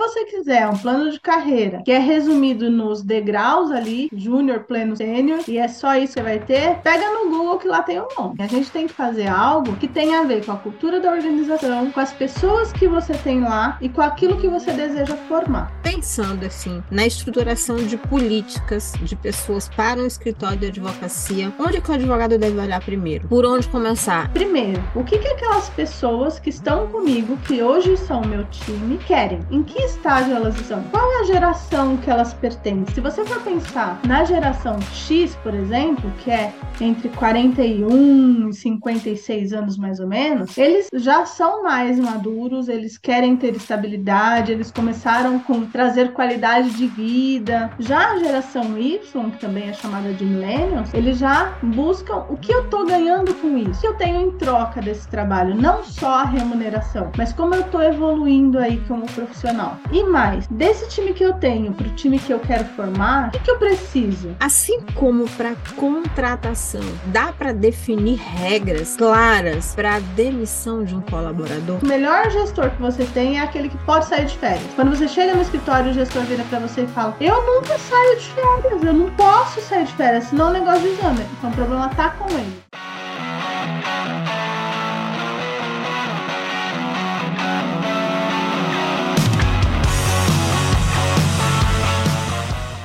você quiser um plano de carreira que é resumido nos degraus ali, júnior, pleno, sênior, e é só isso que vai ter, pega no Google que lá tem um nome. A gente tem que fazer algo que tenha a ver com a cultura da organização, com as pessoas que você tem lá e com aquilo que você deseja formar. Pensando assim na estruturação de políticas de pessoas para um escritório de advocacia, onde que o advogado deve olhar primeiro? Por onde começar? Primeiro, o que, que aquelas pessoas que estão comigo, que hoje são meu time, querem? Em que estágio elas estão? Qual é a geração que elas pertencem? Se você for pensar na geração X, por exemplo, que é entre 41 e 56 anos mais ou menos, eles já são mais maduros, eles querem ter estabilidade, eles começaram com trazer qualidade de vida. Já a geração Y, que também é chamada de millennials, eles já buscam o que eu tô ganhando com isso, o que eu tenho em troca desse trabalho, não só a remuneração, mas como eu tô evoluindo aí como profissional. E mais, desse time que eu tenho pro time que eu quero formar, o que, que eu preciso? Assim como para contratação, dá para definir regras claras para demissão de um colaborador? O melhor gestor que você tem é aquele que pode sair de férias. Quando você chega no escritório, o gestor vira para você e fala: Eu nunca saio de férias, eu não posso sair de férias, senão o negócio de exame. Então o problema tá com ele.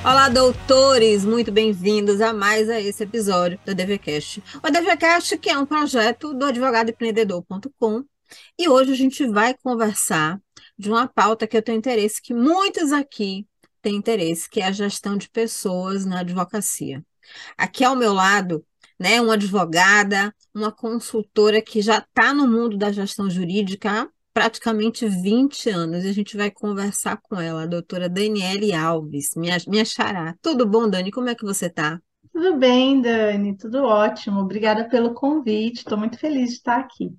Olá, doutores! Muito bem-vindos a mais a esse episódio do DVCast. O DVCast que é um projeto do advogadoempreendedor.com e hoje a gente vai conversar de uma pauta que eu tenho interesse, que muitos aqui têm interesse, que é a gestão de pessoas na advocacia. Aqui ao meu lado, né, uma advogada, uma consultora que já está no mundo da gestão jurídica praticamente 20 anos e a gente vai conversar com ela, a doutora Daniele Alves, minha, minha xará. Tudo bom, Dani? Como é que você está? Tudo bem, Dani, tudo ótimo. Obrigada pelo convite, estou muito feliz de estar aqui.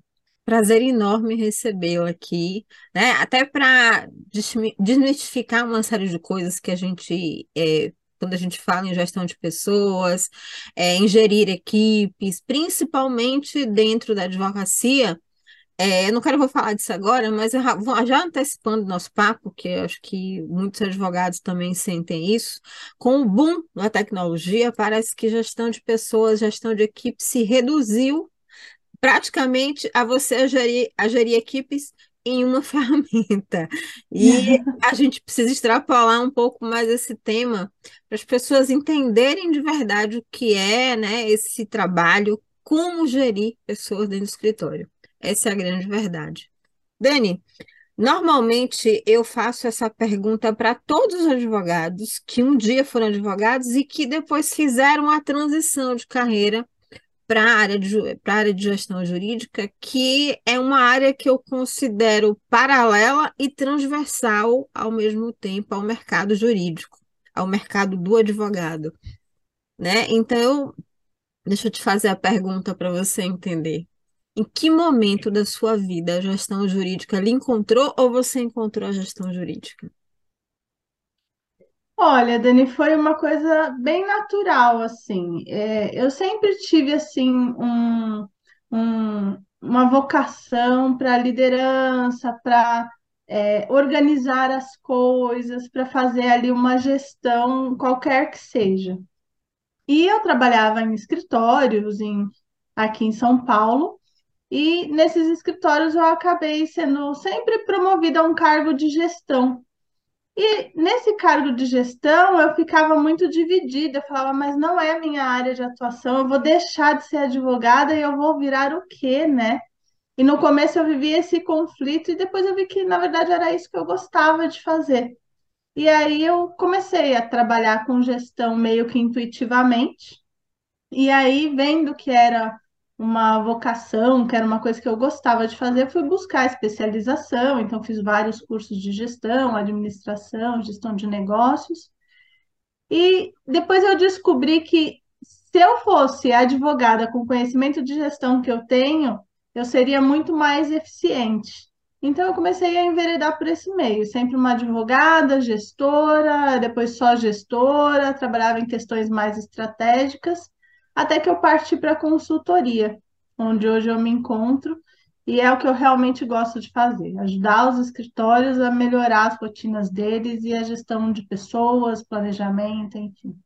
Prazer enorme recebê-la aqui, né? Até para desmistificar uma série de coisas que a gente é, quando a gente fala em gestão de pessoas, é, em gerir equipes, principalmente dentro da advocacia, é, não quero vou falar disso agora, mas eu já, antecipando nosso papo, que eu acho que muitos advogados também sentem isso, com o boom da tecnologia, parece que gestão de pessoas, gestão de equipe se reduziu praticamente a você gerir, a gerir equipes em uma ferramenta. E a gente precisa extrapolar um pouco mais esse tema para as pessoas entenderem de verdade o que é né, esse trabalho, como gerir pessoas dentro do escritório. Essa é a grande verdade. Dani, normalmente eu faço essa pergunta para todos os advogados que um dia foram advogados e que depois fizeram a transição de carreira para a área de, área de gestão jurídica, que é uma área que eu considero paralela e transversal ao mesmo tempo ao mercado jurídico, ao mercado do advogado. Né? Então, deixa eu te fazer a pergunta para você entender. Em que momento da sua vida a gestão jurídica lhe encontrou ou você encontrou a gestão jurídica? Olha, Dani, foi uma coisa bem natural, assim. É, eu sempre tive, assim, um, um- uma vocação para liderança, para organizar as coisas, para fazer ali uma gestão, qualquer que seja. E eu trabalhava em escritórios em, aqui em São Paulo, e nesses escritórios eu acabei sendo sempre promovida a um cargo de gestão. E nesse cargo de gestão eu ficava muito dividida, eu falava, mas não é minha área de atuação, eu vou deixar de ser advogada e eu vou virar o quê, né? E no começo eu vivia esse conflito e depois eu vi que na verdade era isso que eu gostava de fazer. E aí eu comecei a trabalhar com gestão meio que intuitivamente. E aí, vendo que era uma vocação, que era uma coisa que eu gostava de fazer, fui buscar especialização, então fiz vários cursos de gestão, administração, gestão de negócios. E depois eu descobri que se eu fosse advogada com conhecimento de gestão que eu tenho, eu seria muito mais eficiente. Então eu comecei a enveredar por esse meio, sempre uma advogada, gestora, depois só gestora, trabalhava em questões mais estratégicas até que eu parti para a consultoria, onde hoje eu me encontro. e é o que eu realmente gosto de fazer, ajudar os escritórios a melhorar as rotinas deles e a gestão de pessoas, planejamento, enfim.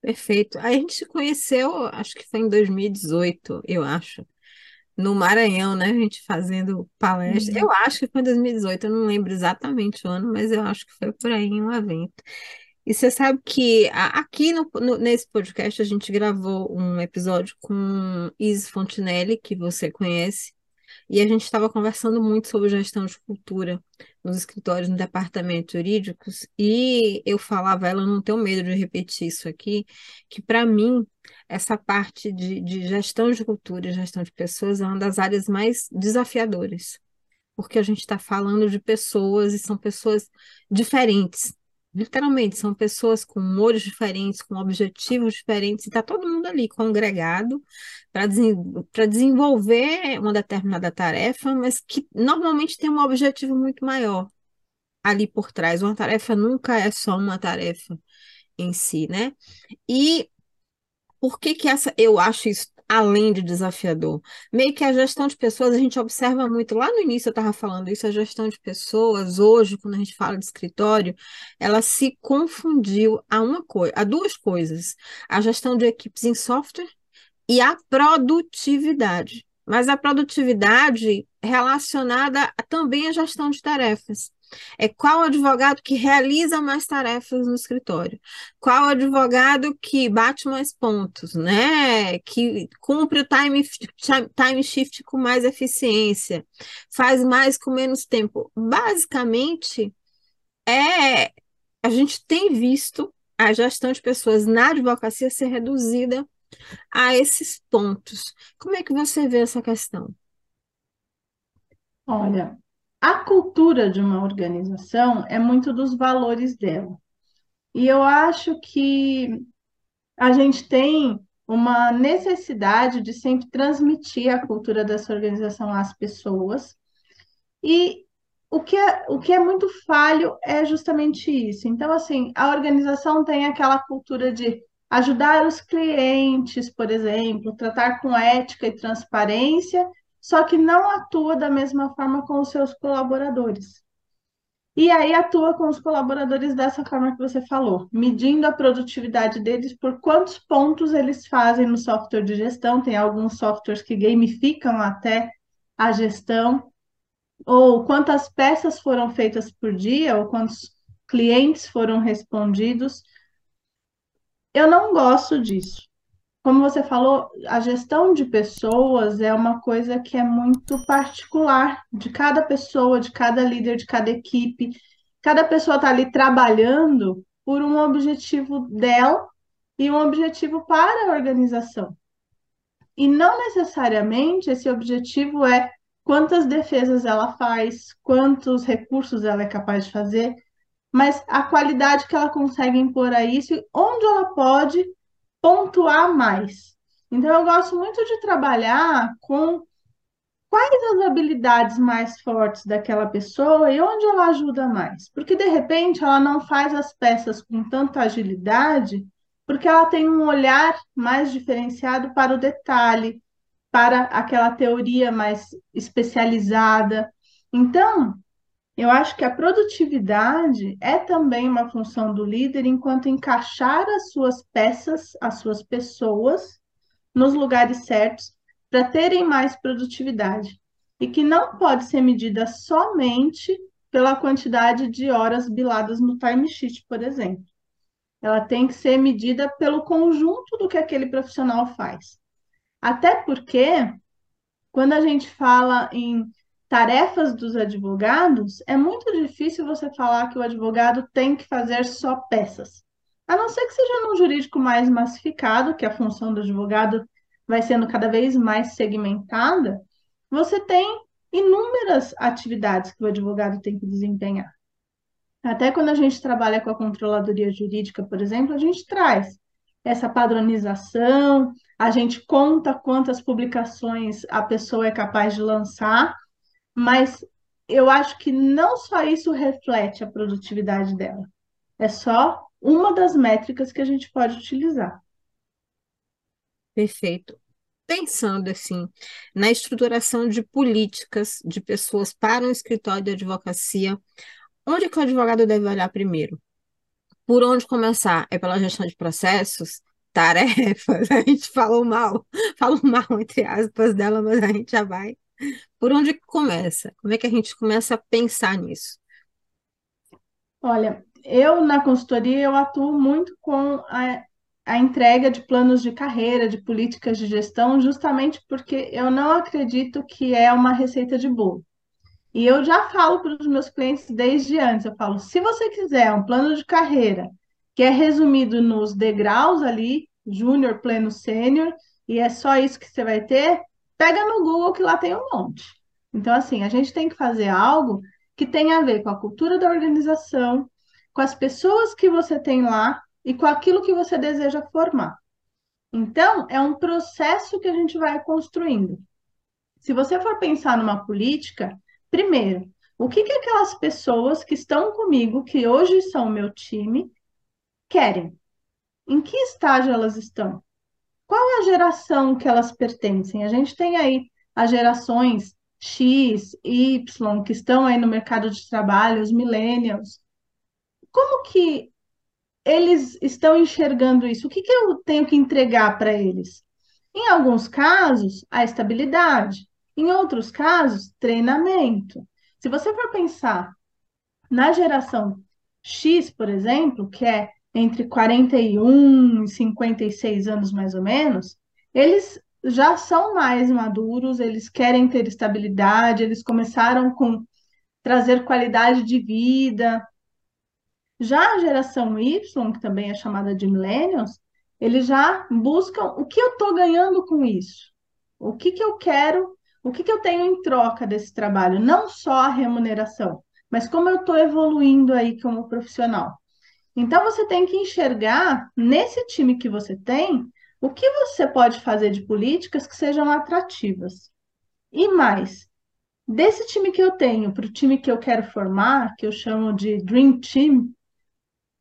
Perfeito. A gente se conheceu, acho que foi em 2018, eu acho, no Maranhão, né? A gente fazendo palestra. Eu Uhum. acho que foi em 2018, eu não lembro exatamente o ano, mas eu acho que foi por aí em um evento. E você sabe que a- aqui no, no- nesse podcast a gente gravou um episódio com Izzy Fontinelli, que você conhece, e a gente estava conversando muito sobre gestão de cultura nos escritórios, no departamento jurídicos, e eu falava, ela não tenho medo de repetir isso aqui, que para mim essa parte de, de gestão de cultura e gestão de pessoas é uma das áreas mais desafiadoras, porque a gente está falando de pessoas e são pessoas diferentes. Literalmente, são pessoas com humores diferentes, com objetivos diferentes, e está todo mundo ali congregado para desenvolver uma determinada tarefa, mas que normalmente tem um objetivo muito maior ali por trás. Uma tarefa nunca é só uma tarefa em si, né? E por que que essa eu acho isso além de desafiador? Meio que a gestão de pessoas, a gente observa muito, lá no início eu estava falando isso, a gestão de pessoas, hoje, quando a gente fala de escritório, ela se confundiu a uma coisa, a duas coisas: a gestão de equipes em software e a produtividade. Mas a produtividade relacionada também à gestão de tarefas. É qual advogado que realiza mais tarefas no escritório? Qual advogado que bate mais pontos, né? Que cumpre o time, time shift com mais eficiência, faz mais com menos tempo. Basicamente, é a gente tem visto a gestão de pessoas na advocacia ser reduzida a esses pontos. Como é que você vê essa questão? Olha, a cultura de uma organização é muito dos valores dela. E eu acho que a gente tem uma necessidade de sempre transmitir a cultura dessa organização às pessoas. E o que é, o que é muito falho é justamente isso. Então, assim, a organização tem aquela cultura de ajudar os clientes, por exemplo, tratar com ética e transparência, só que não atua da mesma forma com os seus colaboradores. E aí atua com os colaboradores dessa forma que você falou, medindo a produtividade deles por quantos pontos eles fazem no software de gestão. Tem alguns softwares que gamificam até a gestão, ou quantas peças foram feitas por dia, ou quantos clientes foram respondidos. Eu não gosto disso. Como você falou, a gestão de pessoas é uma coisa que é muito particular de cada pessoa, de cada líder, de cada equipe. Cada pessoa está ali trabalhando por um objetivo dela e um objetivo para a organização. E não necessariamente esse objetivo é quantas defesas ela faz, quantos recursos ela é capaz de fazer, mas a qualidade que ela consegue impor a isso e onde ela pode pontuar mais. Então, eu gosto muito de trabalhar com quais as habilidades mais fortes daquela pessoa e onde ela ajuda mais. Porque, de repente, ela não faz as peças com tanta agilidade, porque ela tem um olhar mais diferenciado para o detalhe, para aquela teoria mais especializada. Então, eu acho que a produtividade é também uma função do líder enquanto encaixar as suas peças, as suas pessoas nos lugares certos para terem mais produtividade e que não pode ser medida somente pela quantidade de horas biladas no timesheet, por exemplo. Ela tem que ser medida pelo conjunto do que aquele profissional faz. Até porque, quando a gente fala em tarefas dos advogados, é muito difícil você falar que o advogado tem que fazer só peças. A não ser que seja num jurídico mais massificado, que a função do advogado vai sendo cada vez mais segmentada, você tem inúmeras atividades que o advogado tem que desempenhar. Até quando a gente trabalha com a controladoria jurídica, por exemplo, a gente traz essa padronização, a gente conta quantas publicações a pessoa é capaz de lançar, mas eu acho que não só isso reflete a produtividade dela, é só uma das métricas que a gente pode utilizar. Perfeito. pensando assim na estruturação de políticas de pessoas para um escritório de advocacia, onde que o advogado deve olhar primeiro? Por onde começar? É pela gestão de processos? Tarefas, a gente falou mal, falou mal entre aspas dela, mas a gente já vai. Por onde começa? Como é que a gente começa a pensar nisso? Olha, eu na consultoria eu atuo muito com a, a entrega de planos de carreira, de políticas de gestão, justamente porque eu não acredito que é uma receita de bolo. E eu já falo para os meus clientes desde antes, eu falo, se você quiser um plano de carreira que é resumido nos degraus ali, júnior, pleno, sênior, e é só isso que você vai ter, pega no Google que lá tem um monte. Então, assim, a gente tem que fazer algo que tenha a ver com a cultura da organização, com as pessoas que você tem lá e com aquilo que você deseja formar. Então, é um processo que a gente vai construindo. Se você for pensar numa política, primeiro, o que, que aquelas pessoas que estão comigo, que hoje são o meu time, querem? Em que estágio elas estão? Qual é a geração que elas pertencem? A gente tem aí as gerações X, Y, que estão aí no mercado de trabalho, os millennials. Como que eles estão enxergando isso? O que, que eu tenho que entregar para eles? Em alguns casos, a estabilidade. Em outros casos, treinamento. Se você for pensar na geração X, por exemplo, que é entre 41 e 56 anos mais ou menos, eles já são mais maduros, eles querem ter estabilidade, eles começaram com trazer qualidade de vida, já a geração Y, que também é chamada de millennials, eles já buscam o que eu estou ganhando com isso, o que, que eu quero, o que, que eu tenho em troca desse trabalho, não só a remuneração, mas como eu estou evoluindo aí como profissional. Então você tem que enxergar nesse time que você tem o que você pode fazer de políticas que sejam atrativas. E mais, desse time que eu tenho para o time que eu quero formar, que eu chamo de Dream Team,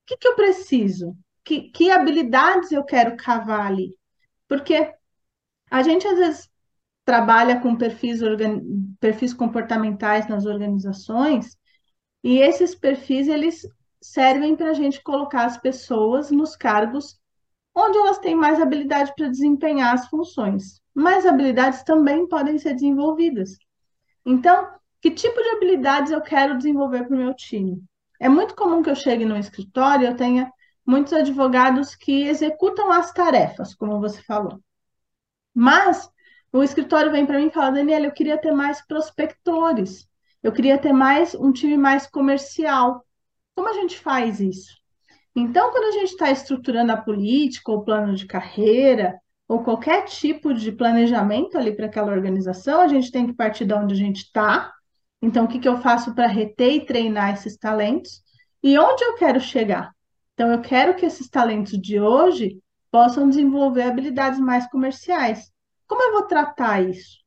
que, que eu preciso? Que, que habilidades eu quero cavar ali? Porque a gente às vezes trabalha com perfis, perfis comportamentais nas organizações e esses perfis eles servem para a gente colocar as pessoas nos cargos onde elas têm mais habilidade para desempenhar as funções. Mas habilidades também podem ser desenvolvidas. Então, que tipo de habilidades eu quero desenvolver para o meu time? É muito comum que eu chegue no escritório e eu tenha muitos advogados que executam as tarefas, como você falou. Mas o escritório vem para mim e fala, Daniela, eu queria ter mais prospectores, eu queria ter mais um time mais comercial. Como a gente faz isso? Então, quando a gente está estruturando a política, ou plano de carreira, ou qualquer tipo de planejamento ali para aquela organização, a gente tem que partir de onde a gente está, então, o que, que eu faço para reter e treinar esses talentos? E onde eu quero chegar? Então, eu quero que esses talentos de hoje possam desenvolver habilidades mais comerciais. Como eu vou tratar isso?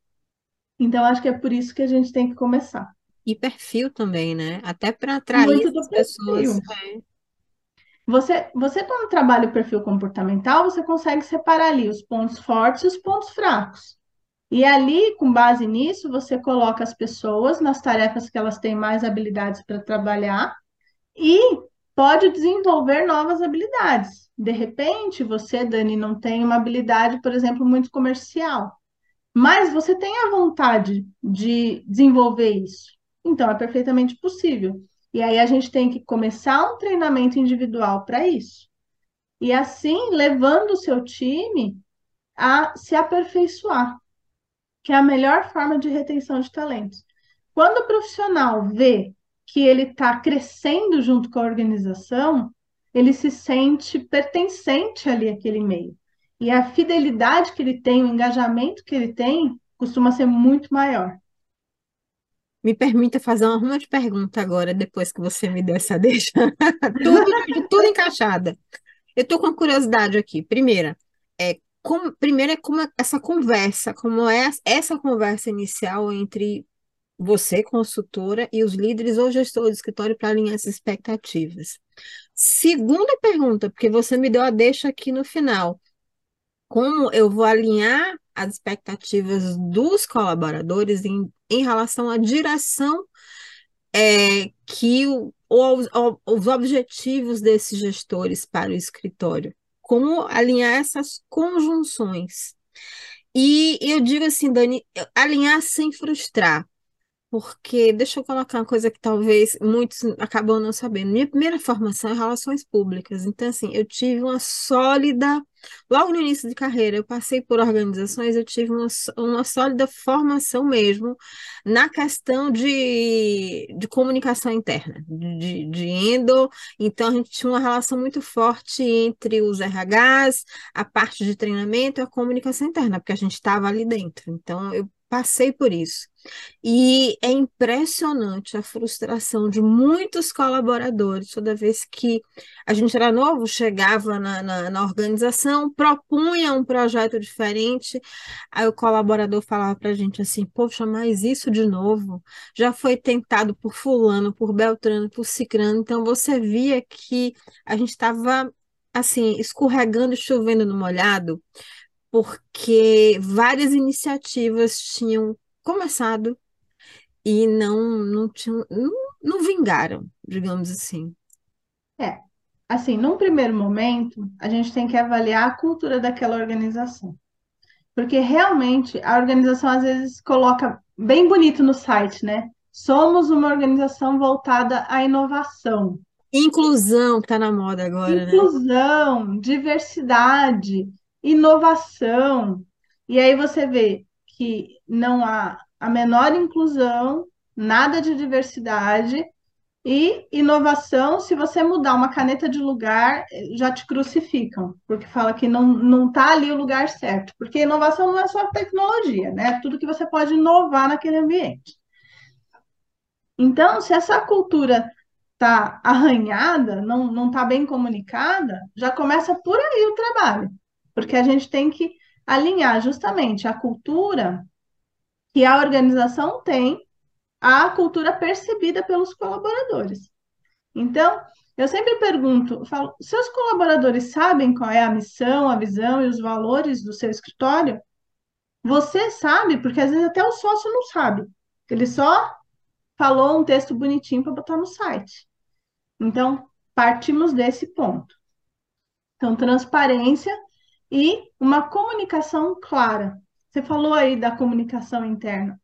Então, acho que é por isso que a gente tem que começar. E perfil também, né? Até para atrair as pessoas. É. Você, você, quando trabalha o perfil comportamental, você consegue separar ali os pontos fortes e os pontos fracos. E ali, com base nisso, você coloca as pessoas nas tarefas que elas têm mais habilidades para trabalhar e pode desenvolver novas habilidades. De repente, você, Dani, não tem uma habilidade, por exemplo, muito comercial, mas você tem a vontade de desenvolver isso. Então, é perfeitamente possível. E aí a gente tem que começar um treinamento individual para isso. E assim, levando o seu time a se aperfeiçoar que é a melhor forma de retenção de talentos. Quando o profissional vê que ele está crescendo junto com a organização, ele se sente pertencente ali àquele meio. E a fidelidade que ele tem, o engajamento que ele tem, costuma ser muito maior. Me permita fazer uma ruma de pergunta agora, depois que você me deu essa deixa. tudo, tudo encaixada. Eu estou com uma curiosidade aqui. Primeira, é como, primeiro é como essa conversa, como é essa conversa inicial entre você, consultora, e os líderes ou gestores do escritório para alinhar essas expectativas. Segunda pergunta, porque você me deu a deixa aqui no final. Como eu vou alinhar as expectativas dos colaboradores em, em relação à direção é, que o, ou, ou, os objetivos desses gestores para o escritório. Como alinhar essas conjunções. E eu digo assim, Dani, alinhar sem frustrar. Porque, deixa eu colocar uma coisa que talvez muitos acabam não sabendo. Minha primeira formação é relações públicas. Então, assim, eu tive uma sólida. Logo no início de carreira, eu passei por organizações, eu tive uma, uma sólida formação mesmo na questão de, de comunicação interna, de, de endo. Então, a gente tinha uma relação muito forte entre os RHs, a parte de treinamento e a comunicação interna, porque a gente estava ali dentro. Então, eu passei por isso. E é impressionante a frustração de muitos colaboradores toda vez que a gente era novo, chegava na, na, na organização, propunha um projeto diferente, aí o colaborador falava para a gente assim: Poxa, mas isso de novo já foi tentado por Fulano, por Beltrano, por Cicrano, então você via que a gente estava assim, escorregando chovendo no molhado porque várias iniciativas tinham começado e não não tinham, não, não vingaram, digamos assim. É, assim, num primeiro momento, a gente tem que avaliar a cultura daquela organização. Porque realmente a organização às vezes coloca bem bonito no site, né? Somos uma organização voltada à inovação. Inclusão, que está na moda agora, né? Inclusão, diversidade inovação. E aí você vê que não há a menor inclusão, nada de diversidade e inovação. Se você mudar uma caneta de lugar, já te crucificam, porque fala que não não está ali o lugar certo. Porque inovação não é só tecnologia, né? É tudo que você pode inovar naquele ambiente. Então, se essa cultura está arranhada, não não está bem comunicada, já começa por aí o trabalho porque a gente tem que alinhar justamente a cultura que a organização tem à cultura percebida pelos colaboradores. Então, eu sempre pergunto, falo, seus colaboradores sabem qual é a missão, a visão e os valores do seu escritório? Você sabe, porque às vezes até o sócio não sabe. Ele só falou um texto bonitinho para botar no site. Então, partimos desse ponto. Então, transparência e uma comunicação clara. Você falou aí da comunicação interna.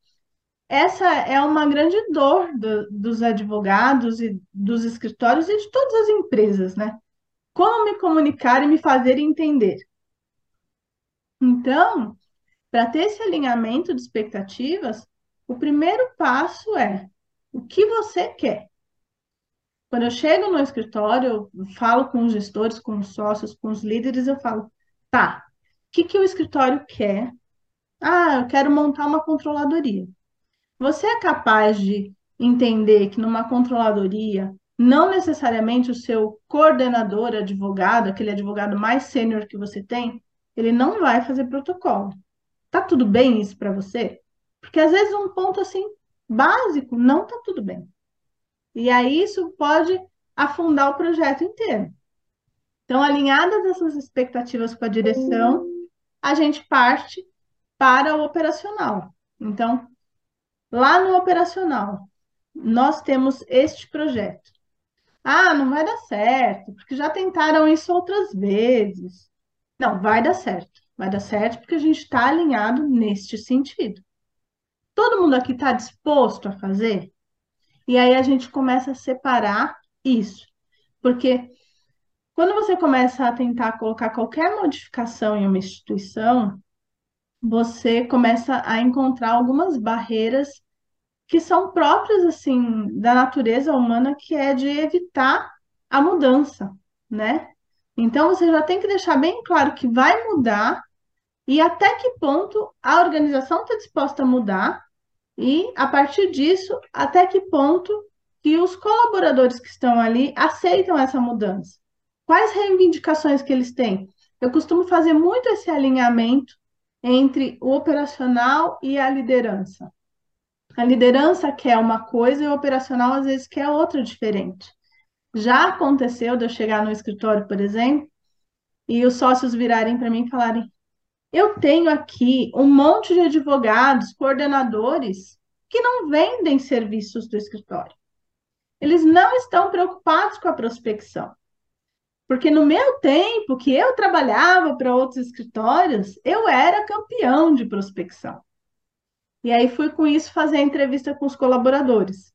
Essa é uma grande dor do, dos advogados e dos escritórios e de todas as empresas, né? Como me comunicar e me fazer entender. Então, para ter esse alinhamento de expectativas, o primeiro passo é o que você quer. Quando eu chego no escritório, eu falo com os gestores, com os sócios, com os líderes, eu falo: Tá. O que que o escritório quer? Ah, eu quero montar uma controladoria. Você é capaz de entender que numa controladoria, não necessariamente o seu coordenador, advogado, aquele advogado mais sênior que você tem, ele não vai fazer protocolo. Tá tudo bem isso para você? Porque às vezes um ponto assim básico não tá tudo bem. E aí isso pode afundar o projeto inteiro. Então, alinhadas essas expectativas com a direção, a gente parte para o operacional. Então, lá no operacional, nós temos este projeto. Ah, não vai dar certo, porque já tentaram isso outras vezes. Não, vai dar certo. Vai dar certo porque a gente está alinhado neste sentido. Todo mundo aqui está disposto a fazer? E aí a gente começa a separar isso. Porque quando você começa a tentar colocar qualquer modificação em uma instituição, você começa a encontrar algumas barreiras que são próprias assim da natureza humana, que é de evitar a mudança, né? Então você já tem que deixar bem claro que vai mudar e até que ponto a organização está disposta a mudar e a partir disso até que ponto que os colaboradores que estão ali aceitam essa mudança. Quais reivindicações que eles têm? Eu costumo fazer muito esse alinhamento entre o operacional e a liderança. A liderança quer uma coisa e o operacional às vezes quer outra diferente. Já aconteceu de eu chegar no escritório, por exemplo, e os sócios virarem para mim e falarem: Eu tenho aqui um monte de advogados, coordenadores, que não vendem serviços do escritório. Eles não estão preocupados com a prospecção. Porque no meu tempo que eu trabalhava para outros escritórios, eu era campeão de prospecção. E aí fui com isso fazer a entrevista com os colaboradores.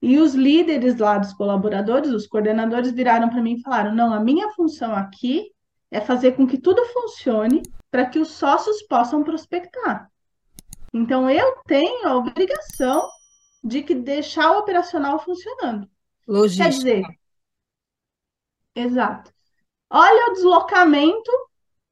E os líderes lá dos colaboradores, os coordenadores, viraram para mim e falaram: não, a minha função aqui é fazer com que tudo funcione para que os sócios possam prospectar. Então eu tenho a obrigação de que deixar o operacional funcionando. Logística. Quer dizer, exato. Olha o deslocamento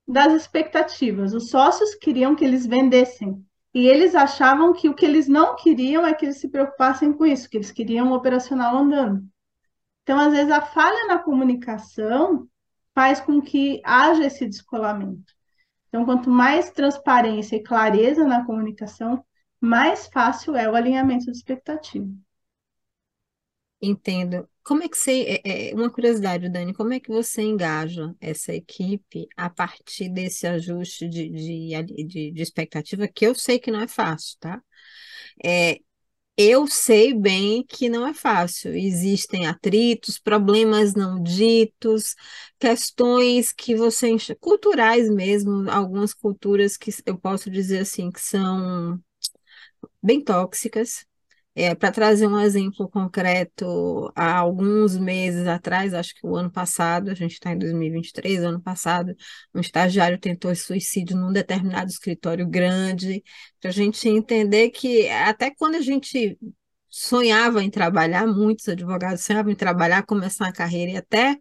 das expectativas. Os sócios queriam que eles vendessem. E eles achavam que o que eles não queriam é que eles se preocupassem com isso, que eles queriam o operacional andando. Então, às vezes, a falha na comunicação faz com que haja esse descolamento. Então, quanto mais transparência e clareza na comunicação, mais fácil é o alinhamento de expectativa. Entendo. Como é que você, é, é, uma curiosidade, Dani, como é que você engaja essa equipe a partir desse ajuste de, de, de, de expectativa, que eu sei que não é fácil, tá? É, eu sei bem que não é fácil. Existem atritos, problemas não ditos, questões que você enche, culturais mesmo, algumas culturas que eu posso dizer assim que são bem tóxicas, é, para trazer um exemplo concreto, há alguns meses atrás, acho que o ano passado, a gente está em 2023, ano passado, um estagiário tentou suicídio num determinado escritório grande, para a gente entender que até quando a gente sonhava em trabalhar, muitos advogados sonhavam em trabalhar, começar a carreira e até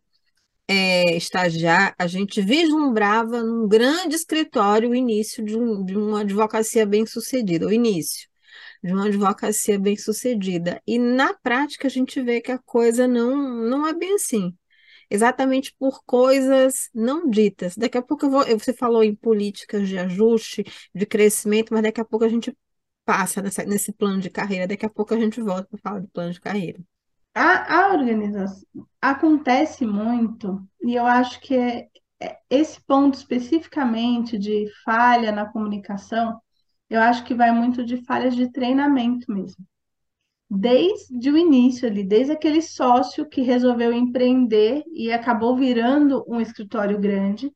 é, estagiar, a gente vislumbrava num grande escritório o início de, um, de uma advocacia bem-sucedida, o início de uma advocacia bem-sucedida. E na prática a gente vê que a coisa não, não é bem assim. Exatamente por coisas não ditas. Daqui a pouco eu vou, você falou em políticas de ajuste, de crescimento, mas daqui a pouco a gente passa nessa, nesse plano de carreira, daqui a pouco a gente volta para falar de plano de carreira. A, a organização acontece muito, e eu acho que é, é esse ponto especificamente de falha na comunicação eu acho que vai muito de falhas de treinamento mesmo. Desde o início ali, desde aquele sócio que resolveu empreender e acabou virando um escritório grande,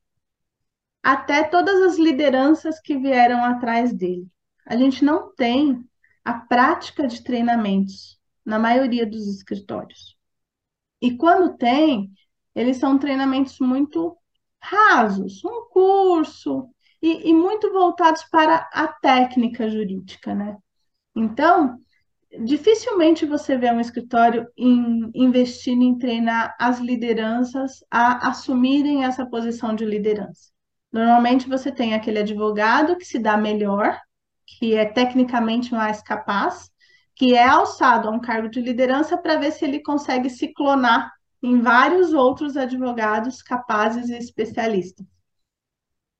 até todas as lideranças que vieram atrás dele. A gente não tem a prática de treinamentos na maioria dos escritórios. E quando tem, eles são treinamentos muito rasos, um curso, e, e muito voltados para a técnica jurídica, né? Então, dificilmente você vê um escritório em, investindo em treinar as lideranças a assumirem essa posição de liderança. Normalmente você tem aquele advogado que se dá melhor, que é tecnicamente mais capaz, que é alçado a um cargo de liderança para ver se ele consegue se clonar em vários outros advogados capazes e especialistas.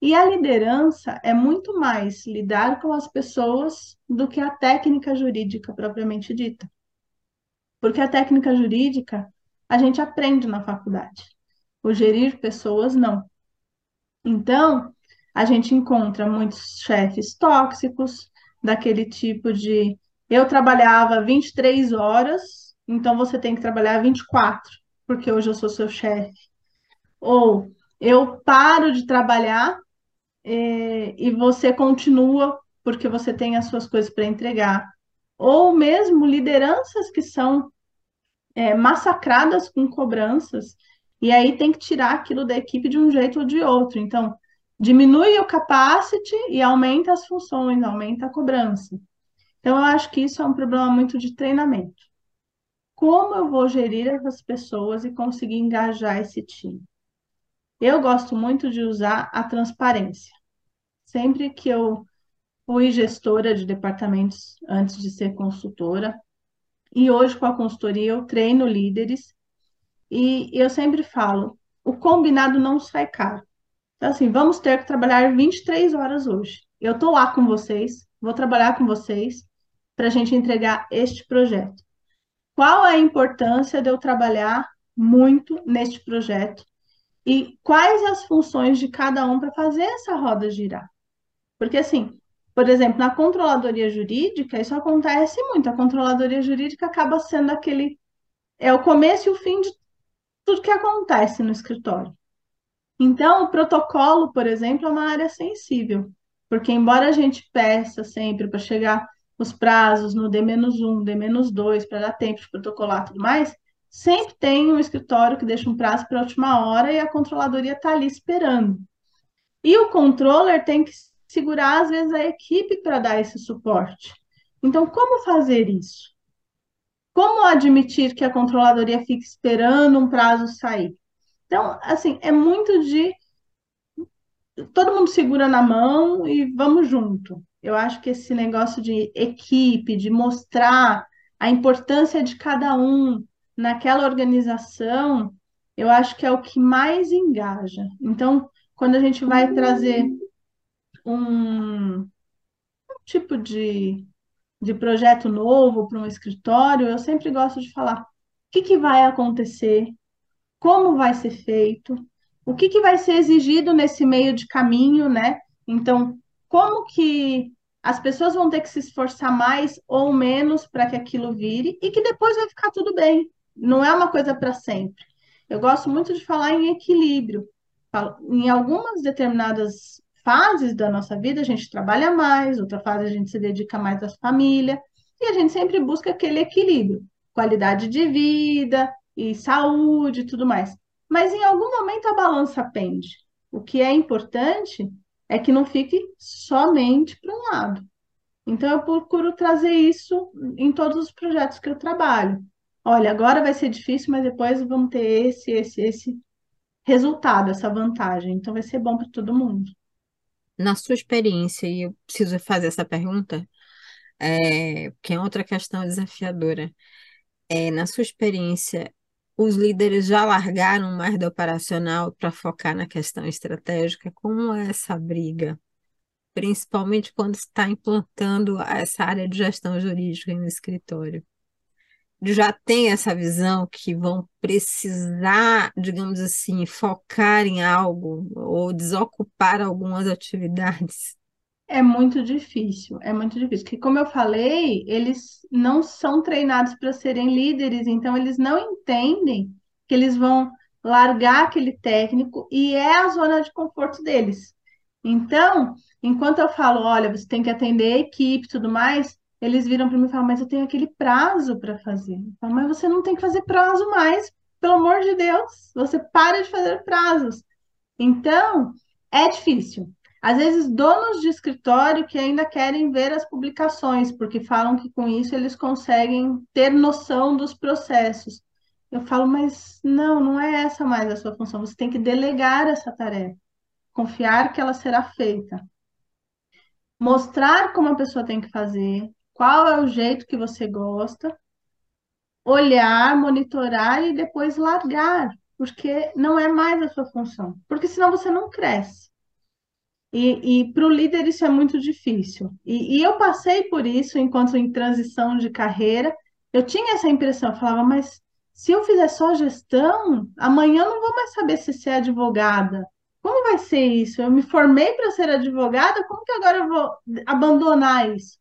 E a liderança é muito mais lidar com as pessoas do que a técnica jurídica propriamente dita. Porque a técnica jurídica a gente aprende na faculdade. O gerir pessoas, não. Então, a gente encontra muitos chefes tóxicos, daquele tipo de eu trabalhava 23 horas, então você tem que trabalhar 24, porque hoje eu sou seu chefe. Ou eu paro de trabalhar é, e você continua porque você tem as suas coisas para entregar. Ou mesmo lideranças que são é, massacradas com cobranças, e aí tem que tirar aquilo da equipe de um jeito ou de outro. Então, diminui o capacity e aumenta as funções, aumenta a cobrança. Então, eu acho que isso é um problema muito de treinamento. Como eu vou gerir essas pessoas e conseguir engajar esse time? Eu gosto muito de usar a transparência. Sempre que eu fui gestora de departamentos antes de ser consultora, e hoje com a consultoria eu treino líderes, e eu sempre falo: o combinado não sai caro. Então, assim, vamos ter que trabalhar 23 horas hoje. Eu estou lá com vocês, vou trabalhar com vocês para a gente entregar este projeto. Qual é a importância de eu trabalhar muito neste projeto e quais as funções de cada um para fazer essa roda girar. Porque, assim, por exemplo, na controladoria jurídica, isso acontece muito. A controladoria jurídica acaba sendo aquele. É o começo e o fim de tudo que acontece no escritório. Então, o protocolo, por exemplo, é uma área sensível, porque embora a gente peça sempre para chegar os prazos no D-1, D-2, para dar tempo de protocolar e tudo mais, sempre tem um escritório que deixa um prazo para a última hora e a controladoria está ali esperando. E o controller tem que segurar, às vezes, a equipe para dar esse suporte. Então, como fazer isso? Como admitir que a controladoria fique esperando um prazo sair? Então, assim, é muito de todo mundo segura na mão e vamos junto. Eu acho que esse negócio de equipe, de mostrar a importância de cada um naquela organização, eu acho que é o que mais engaja. Então, quando a gente vai trazer um, um tipo de, de projeto novo para um escritório, eu sempre gosto de falar o que, que vai acontecer, como vai ser feito, o que, que vai ser exigido nesse meio de caminho, né? Então, como que as pessoas vão ter que se esforçar mais ou menos para que aquilo vire e que depois vai ficar tudo bem. Não é uma coisa para sempre. Eu gosto muito de falar em equilíbrio. Em algumas determinadas fases da nossa vida, a gente trabalha mais, outra fase a gente se dedica mais à família, e a gente sempre busca aquele equilíbrio, qualidade de vida e saúde e tudo mais. Mas em algum momento a balança pende. O que é importante é que não fique somente para um lado. Então eu procuro trazer isso em todos os projetos que eu trabalho. Olha, agora vai ser difícil, mas depois vamos ter esse, esse, esse resultado, essa vantagem. Então vai ser bom para todo mundo na sua experiência, e eu preciso fazer essa pergunta, é, que é outra questão desafiadora, é, na sua experiência, os líderes já largaram mais do operacional para focar na questão estratégica? Como é essa briga? Principalmente quando está implantando essa área de gestão jurídica no escritório já tem essa visão que vão precisar, digamos assim, focar em algo ou desocupar algumas atividades? É muito difícil, é muito difícil. Porque, como eu falei, eles não são treinados para serem líderes, então eles não entendem que eles vão largar aquele técnico e é a zona de conforto deles. Então, enquanto eu falo, olha, você tem que atender a equipe e tudo mais, eles viram para mim e falaram, mas eu tenho aquele prazo para fazer. Falo, mas você não tem que fazer prazo mais, pelo amor de Deus, você para de fazer prazos. Então, é difícil. Às vezes, donos de escritório que ainda querem ver as publicações, porque falam que com isso eles conseguem ter noção dos processos. Eu falo, mas não, não é essa mais a sua função. Você tem que delegar essa tarefa, confiar que ela será feita. Mostrar como a pessoa tem que fazer, qual é o jeito que você gosta, olhar, monitorar e depois largar, porque não é mais a sua função, porque senão você não cresce. E, e para o líder isso é muito difícil. E, e, eu passei por isso enquanto em transição de carreira. Eu tinha essa impressão, eu falava, mas se eu fizer só gestão, amanhã eu não vou mais saber se ser advogada. Como vai ser isso? Eu me formei para ser advogada, como que agora eu vou abandonar isso?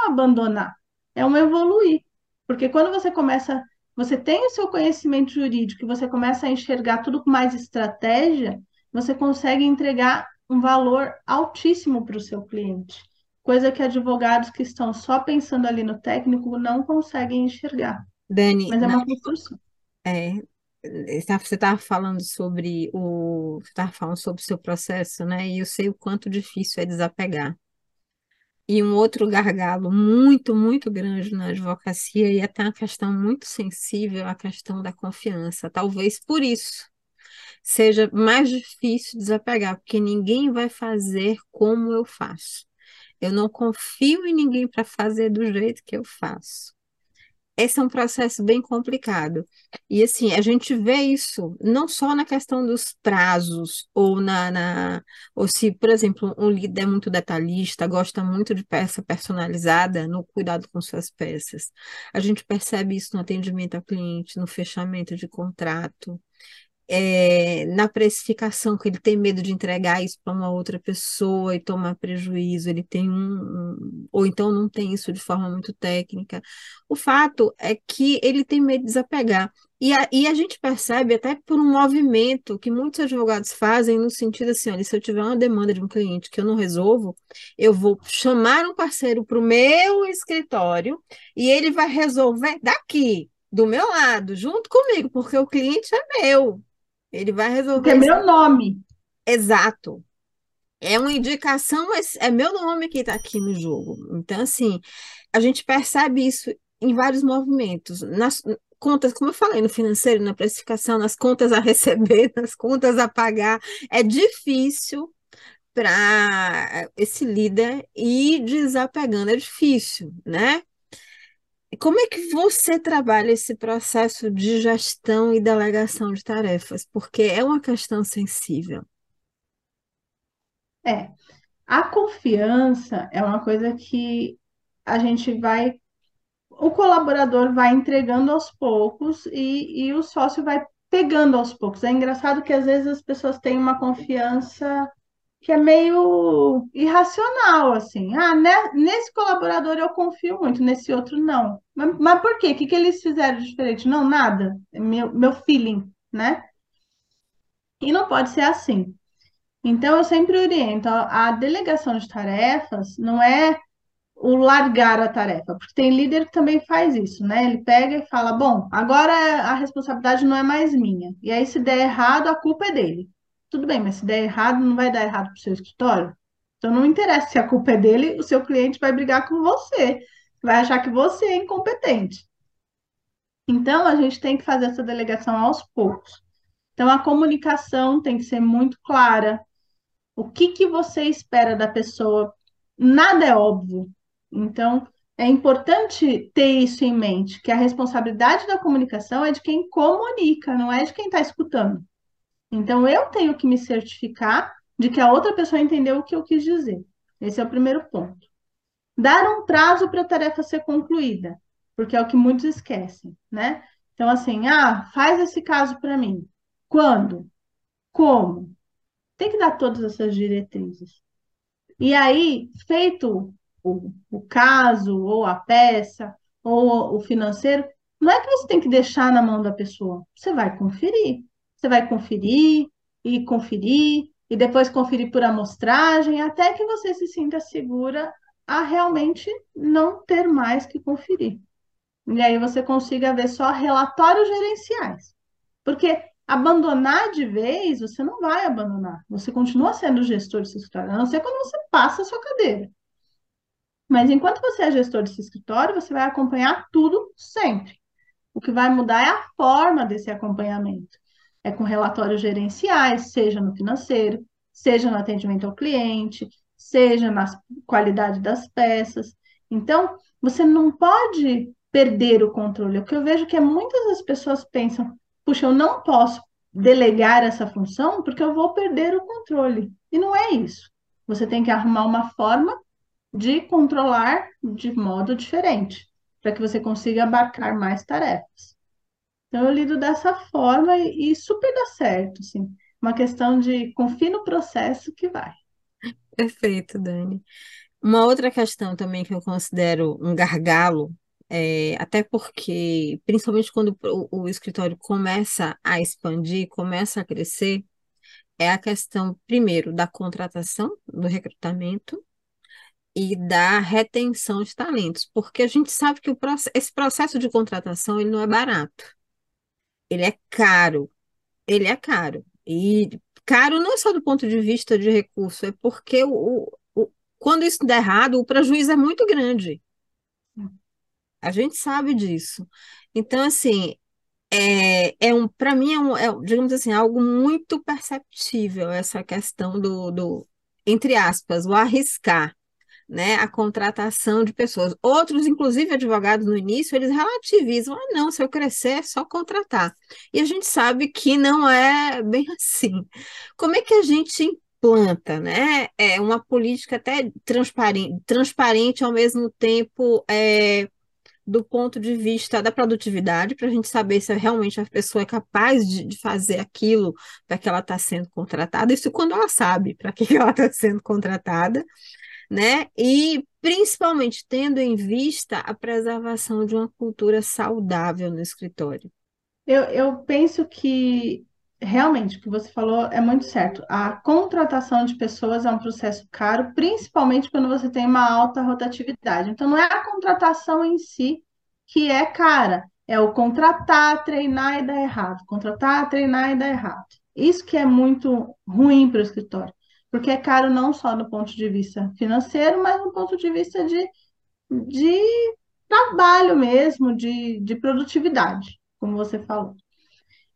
Abandonar, é um evoluir. Porque quando você começa, você tem o seu conhecimento jurídico e você começa a enxergar tudo com mais estratégia, você consegue entregar um valor altíssimo para o seu cliente. Coisa que advogados que estão só pensando ali no técnico não conseguem enxergar. Dani, mas é uma construção. É, você estava falando sobre o, você estava falando sobre o seu processo, né? E eu sei o quanto difícil é desapegar. E um outro gargalo muito, muito grande na advocacia, e até uma questão muito sensível, a questão da confiança. Talvez por isso seja mais difícil desapegar, porque ninguém vai fazer como eu faço. Eu não confio em ninguém para fazer do jeito que eu faço esse é um processo bem complicado. E assim, a gente vê isso não só na questão dos prazos, ou na, na ou se, por exemplo, um líder é muito detalhista, gosta muito de peça personalizada no cuidado com suas peças. A gente percebe isso no atendimento ao cliente, no fechamento de contrato. É, na precificação, que ele tem medo de entregar isso para uma outra pessoa e tomar prejuízo, ele tem um, um, ou então não tem isso de forma muito técnica. O fato é que ele tem medo de desapegar. E a, e a gente percebe até por um movimento que muitos advogados fazem no sentido assim, olha, se eu tiver uma demanda de um cliente que eu não resolvo, eu vou chamar um parceiro para o meu escritório e ele vai resolver daqui, do meu lado, junto comigo, porque o cliente é meu. Ele vai resolver. Porque é meu nome. Exato. É uma indicação, mas é meu nome que está aqui no jogo. Então, assim, a gente percebe isso em vários movimentos. Nas contas, como eu falei, no financeiro, na precificação, nas contas a receber, nas contas a pagar. É difícil para esse líder ir desapegando, é difícil, né? Como é que você trabalha esse processo de gestão e delegação de tarefas? Porque é uma questão sensível. É, a confiança é uma coisa que a gente vai, o colaborador vai entregando aos poucos e, e o sócio vai pegando aos poucos. É engraçado que às vezes as pessoas têm uma confiança que é meio irracional, assim. Ah, né, nesse colaborador eu confio muito, nesse outro não. Mas, mas por quê? O que, que eles fizeram de diferente? Não, nada. É meu, meu feeling, né? E não pode ser assim. Então, eu sempre oriento, a, delegação de tarefas não é o largar a tarefa, porque tem líder que também faz isso, né? Ele pega e fala: bom, agora a responsabilidade não é mais minha. E aí, se der errado, a culpa é dele. Tudo bem, mas se der errado, não vai dar errado para o seu escritório? Então não interessa se a culpa é dele, o seu cliente vai brigar com você, vai achar que você é incompetente. Então a gente tem que fazer essa delegação aos poucos. Então a comunicação tem que ser muito clara. O que que você espera da pessoa? Nada é óbvio. Então é importante ter isso em mente, que a responsabilidade da comunicação é de quem comunica, não é de quem está escutando. Então, eu tenho que me certificar de que a outra pessoa entendeu o que eu quis dizer. Esse é o primeiro ponto. Dar um prazo para a tarefa ser concluída, porque é o que muitos esquecem, né? Então, assim, ah, faz esse caso para mim. Quando? Como? Tem que dar todas essas diretrizes. E aí, feito o, o caso, ou a peça, ou o financeiro, não é que você tem que deixar na mão da pessoa, você vai conferir. Você vai conferir e conferir e depois conferir por amostragem até que você se sinta segura a realmente não ter mais que conferir. E aí você consiga ver só relatórios gerenciais. Porque abandonar de vez, você não vai abandonar. Você continua sendo gestor desse escritório, a não ser quando você passa a sua cadeira. Mas enquanto você é gestor desse escritório, você vai acompanhar tudo sempre. O que vai mudar é a forma desse acompanhamento é com relatórios gerenciais, seja no financeiro, seja no atendimento ao cliente, seja na qualidade das peças. Então, você não pode perder o controle. O que eu vejo que é muitas das pessoas pensam, puxa, eu não posso delegar essa função porque eu vou perder o controle. E não é isso. Você tem que arrumar uma forma de controlar de modo diferente, para que você consiga abarcar mais tarefas. Então, eu lido dessa forma e, e super dá certo, assim. Uma questão de confie no processo que vai. Perfeito, Dani. Uma outra questão também que eu considero um gargalo, é, até porque, principalmente quando o, o escritório começa a expandir, começa a crescer, é a questão, primeiro, da contratação, do recrutamento e da retenção de talentos, porque a gente sabe que o, esse processo de contratação ele não é barato ele é caro. Ele é caro. E caro não é só do ponto de vista de recurso, é porque o, o, quando isso der errado, o prejuízo é muito grande. A gente sabe disso. Então, assim, é, é um, para mim, é, um, é, digamos assim, algo muito perceptível essa questão do, do, entre aspas, o arriscar né, a contratação de pessoas. Outros, inclusive advogados no início, eles relativizam, ah, não, se eu crescer é só contratar. E a gente sabe que não é bem assim. Como é que a gente implanta, né, é uma política até transparente, transparente ao mesmo tempo é, do ponto de vista da produtividade, para a gente saber se realmente a pessoa é capaz de, de fazer aquilo para que ela está sendo contratada, isso quando ela sabe para que ela está sendo contratada, né? E principalmente tendo em vista a preservação de uma cultura saudável no escritório. Eu, eu penso que realmente o que você falou é muito certo. A contratação de pessoas é um processo caro, principalmente quando você tem uma alta rotatividade. Então, não é a contratação em si que é cara, é o contratar, treinar e dar errado. Contratar, treinar e dar errado. Isso que é muito ruim para o escritório, porque é caro não só do ponto de vista financeiro, mas do ponto de vista de, de trabalho mesmo, de, de produtividade, como você falou.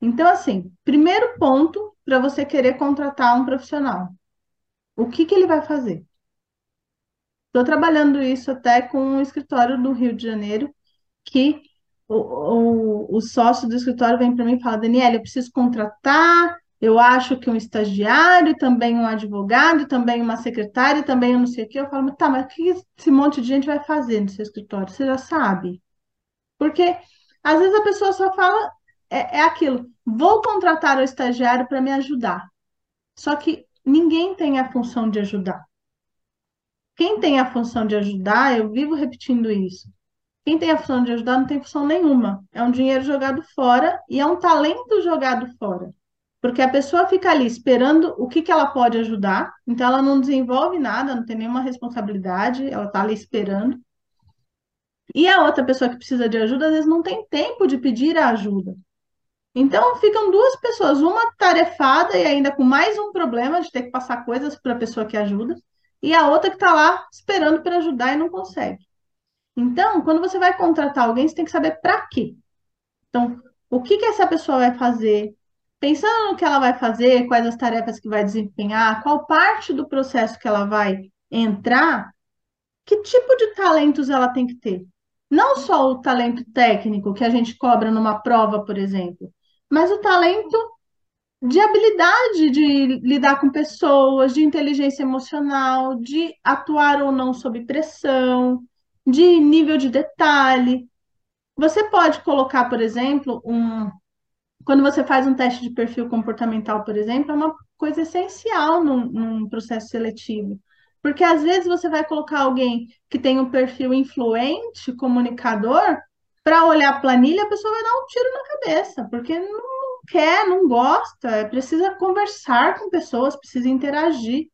Então, assim, primeiro ponto para você querer contratar um profissional. O que que ele vai fazer? Estou trabalhando isso até com um escritório do Rio de Janeiro, que o, o, o sócio do escritório vem para mim e fala, Daniela, eu preciso contratar, eu acho que um estagiário, também um advogado, também uma secretária, também eu não sei o quê. Eu falo, tá, mas o que esse monte de gente vai fazer no seu escritório? Você já sabe. Porque às vezes a pessoa só fala, é, é aquilo, vou contratar o estagiário para me ajudar. Só que ninguém tem a função de ajudar. Quem tem a função de ajudar, eu vivo repetindo isso. Quem tem a função de ajudar não tem função nenhuma. É um dinheiro jogado fora e é um talento jogado fora. Porque a pessoa fica ali esperando o que, que ela pode ajudar, então ela não desenvolve nada, não tem nenhuma responsabilidade, ela está ali esperando. E a outra pessoa que precisa de ajuda, às vezes não tem tempo de pedir a ajuda. Então ficam duas pessoas, uma tarefada e ainda com mais um problema de ter que passar coisas para a pessoa que ajuda, e a outra que está lá esperando para ajudar e não consegue. Então, quando você vai contratar alguém, você tem que saber para quê. Então, o que que essa pessoa vai fazer? Pensando no que ela vai fazer, quais as tarefas que vai desempenhar, qual parte do processo que ela vai entrar, que tipo de talentos ela tem que ter? Não só o talento técnico que a gente cobra numa prova, por exemplo, mas o talento de habilidade de lidar com pessoas, de inteligência emocional, de atuar ou não sob pressão, de nível de detalhe. Você pode colocar, por exemplo, um. Quando você faz um teste de perfil comportamental, por exemplo, é uma coisa essencial num, num processo seletivo. Porque às vezes você vai colocar alguém que tem um perfil influente, comunicador, para olhar a planilha, a pessoa vai dar um tiro na cabeça, porque não quer, não gosta, precisa conversar com pessoas, precisa interagir.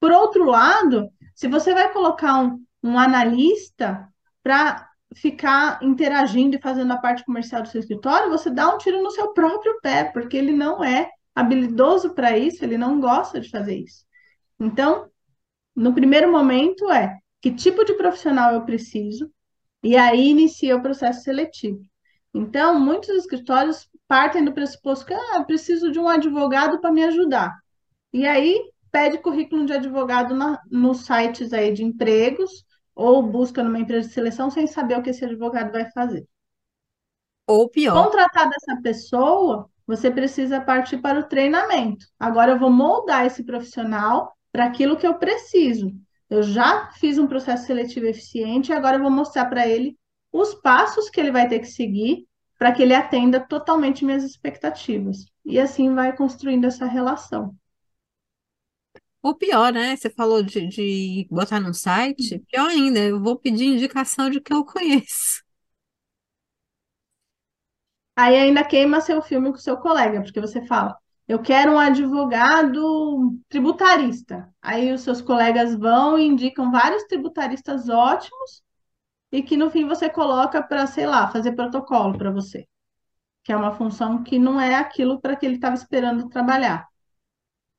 Por outro lado, se você vai colocar um, um analista para ficar interagindo e fazendo a parte comercial do seu escritório, você dá um tiro no seu próprio pé, porque ele não é habilidoso para isso, ele não gosta de fazer isso. Então, no primeiro momento é que tipo de profissional eu preciso, e aí inicia o processo seletivo. Então, muitos escritórios partem do pressuposto que ah, preciso de um advogado para me ajudar. E aí pede currículo de advogado na, nos sites aí de empregos ou busca numa empresa de seleção sem saber o que esse advogado vai fazer. Ou pior. Contratar essa pessoa, você precisa partir para o treinamento. Agora eu vou moldar esse profissional para aquilo que eu preciso. Eu já fiz um processo seletivo eficiente agora eu vou mostrar para ele os passos que ele vai ter que seguir para que ele atenda totalmente minhas expectativas. E assim vai construindo essa relação. Ou pior, né? Você falou de, de botar num site. Pior ainda, eu vou pedir indicação de que eu conheço. Aí ainda queima seu filme com seu colega, porque você fala, eu quero um advogado tributarista. Aí os seus colegas vão e indicam vários tributaristas ótimos e que no fim você coloca para, sei lá, fazer protocolo para você, que é uma função que não é aquilo para que ele estava esperando trabalhar.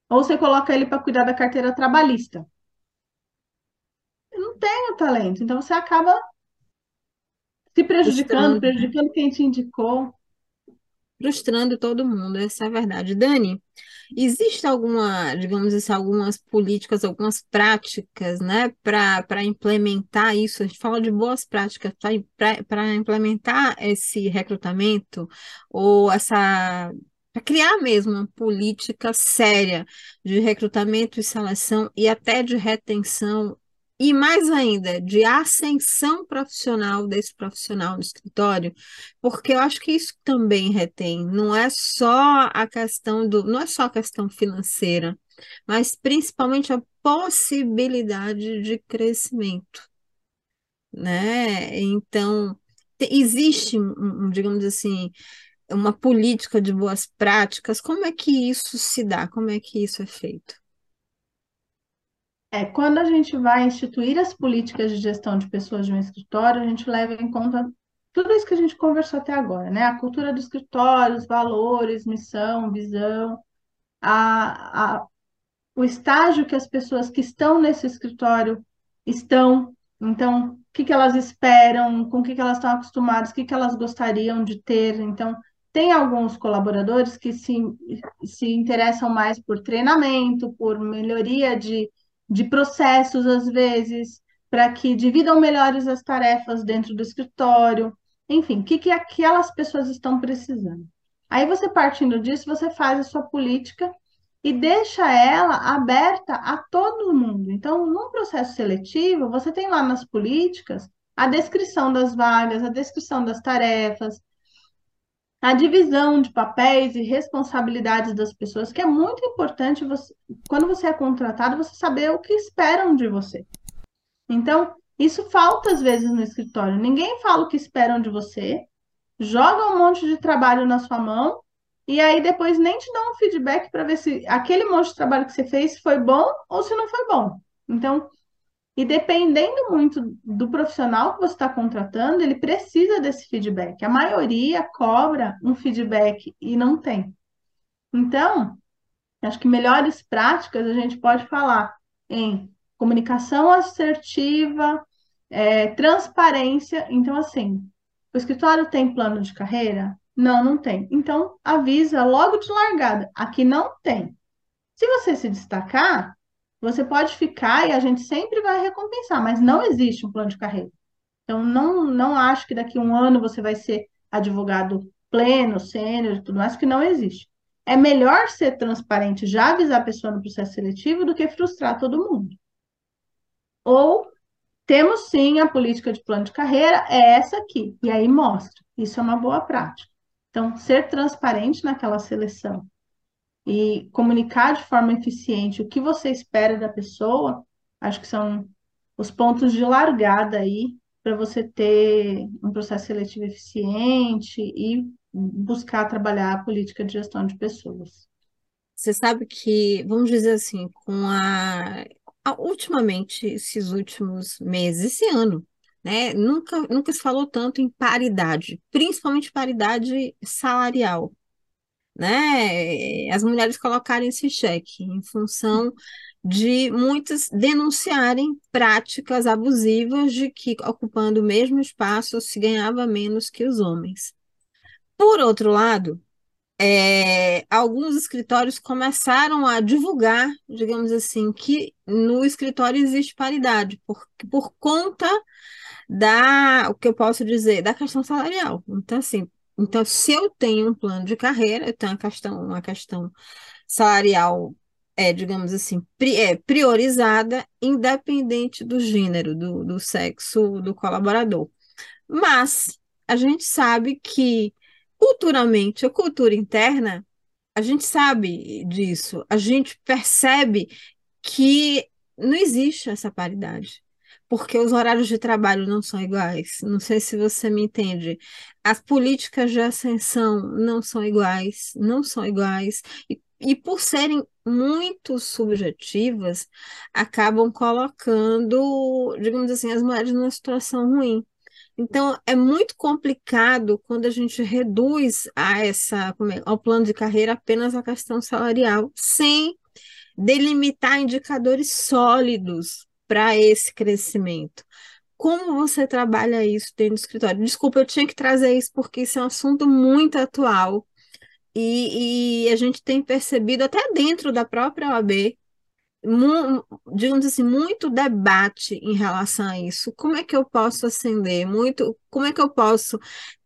Ou você coloca ele para cuidar da carteira trabalhista. Eu não tenho talento, então você acaba se prejudicando, prejudicando quem te indicou frustrando todo mundo, essa é a verdade. Dani, existe alguma, digamos assim, algumas políticas, algumas práticas, né, para implementar isso? A gente fala de boas práticas para implementar esse recrutamento ou essa para criar mesmo uma política séria de recrutamento e seleção e até de retenção e mais ainda, de ascensão profissional desse profissional no escritório, porque eu acho que isso também retém, não é só a questão do, não é só a questão financeira, mas principalmente a possibilidade de crescimento, né? Então, existe, um, digamos assim, uma política de boas práticas, como é que isso se dá? Como é que isso é feito? É, quando a gente vai instituir as políticas de gestão de pessoas de um escritório, a gente leva em conta tudo isso que a gente conversou até agora, né? A cultura do escritório, os valores, missão, visão, a, a, o estágio que as pessoas que estão nesse escritório estão. Então, o que, que elas esperam, com o que, que elas estão acostumadas, o que, que elas gostariam de ter. Então, tem alguns colaboradores que se, se interessam mais por treinamento, por melhoria de de processos, às vezes, para que dividam melhores as tarefas dentro do escritório, enfim, o que, que aquelas pessoas estão precisando. Aí você, partindo disso, você faz a sua política e deixa ela aberta a todo mundo. Então, num processo seletivo, você tem lá nas políticas a descrição das vagas, a descrição das tarefas, a divisão de papéis e responsabilidades das pessoas, que é muito importante você, quando você é contratado, você saber o que esperam de você. Então, isso falta às vezes no escritório. Ninguém fala o que esperam de você, joga um monte de trabalho na sua mão e aí depois nem te dá um feedback para ver se aquele monte de trabalho que você fez foi bom ou se não foi bom. Então, e dependendo muito do profissional que você está contratando, ele precisa desse feedback. A maioria cobra um feedback e não tem. Então, acho que melhores práticas a gente pode falar em comunicação assertiva, é, transparência. Então, assim, o escritório tem plano de carreira? Não, não tem. Então, avisa logo de largada. Aqui não tem. Se você se destacar, você pode ficar e a gente sempre vai recompensar, mas não existe um plano de carreira. Então, não, não acho que daqui a um ano você vai ser advogado pleno, sênior tudo mais, que não existe. É melhor ser transparente, já avisar a pessoa no processo seletivo, do que frustrar todo mundo. Ou temos sim a política de plano de carreira, é essa aqui, e aí mostra. Isso é uma boa prática. Então, ser transparente naquela seleção e comunicar de forma eficiente o que você espera da pessoa, acho que são os pontos de largada aí para você ter um processo seletivo eficiente e buscar trabalhar a política de gestão de pessoas. Você sabe que, vamos dizer assim, com a, a ultimamente, esses últimos meses, esse ano, né, nunca, nunca se falou tanto em paridade, principalmente paridade salarial né, as mulheres colocarem esse cheque em função de muitas denunciarem práticas abusivas de que ocupando o mesmo espaço se ganhava menos que os homens. Por outro lado, é, alguns escritórios começaram a divulgar, digamos assim, que no escritório existe paridade, por, por conta da, o que eu posso dizer, da questão salarial. Então, assim, então, se eu tenho um plano de carreira, eu tenho uma questão, uma questão salarial, é, digamos assim, pri, é, priorizada, independente do gênero, do, do sexo do colaborador. Mas a gente sabe que culturalmente, a cultura interna, a gente sabe disso, a gente percebe que não existe essa paridade porque os horários de trabalho não são iguais. Não sei se você me entende. As políticas de ascensão não são iguais, não são iguais. E, e por serem muito subjetivas, acabam colocando, digamos assim, as mulheres numa situação ruim. Então, é muito complicado quando a gente reduz a essa, é, ao plano de carreira apenas a questão salarial, sem delimitar indicadores sólidos para esse crescimento. Como você trabalha isso dentro do escritório? Desculpa, eu tinha que trazer isso porque isso é um assunto muito atual e, e a gente tem percebido até dentro da própria OAB, digamos assim, muito debate em relação a isso. Como é que eu posso acender? Muito, como é que eu posso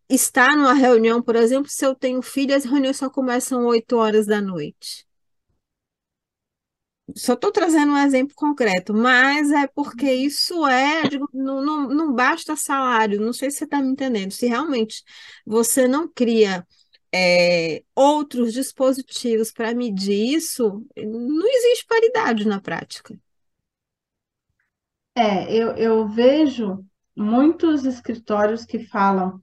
estar numa reunião, por exemplo, se eu tenho filho, as reuniões só começam 8 horas da noite. Só estou trazendo um exemplo concreto, mas é porque isso é, digo, não, não, não basta salário, não sei se você está me entendendo. Se realmente você não cria é, outros dispositivos para medir isso, não existe paridade na prática. É, eu, eu vejo muitos escritórios que falam: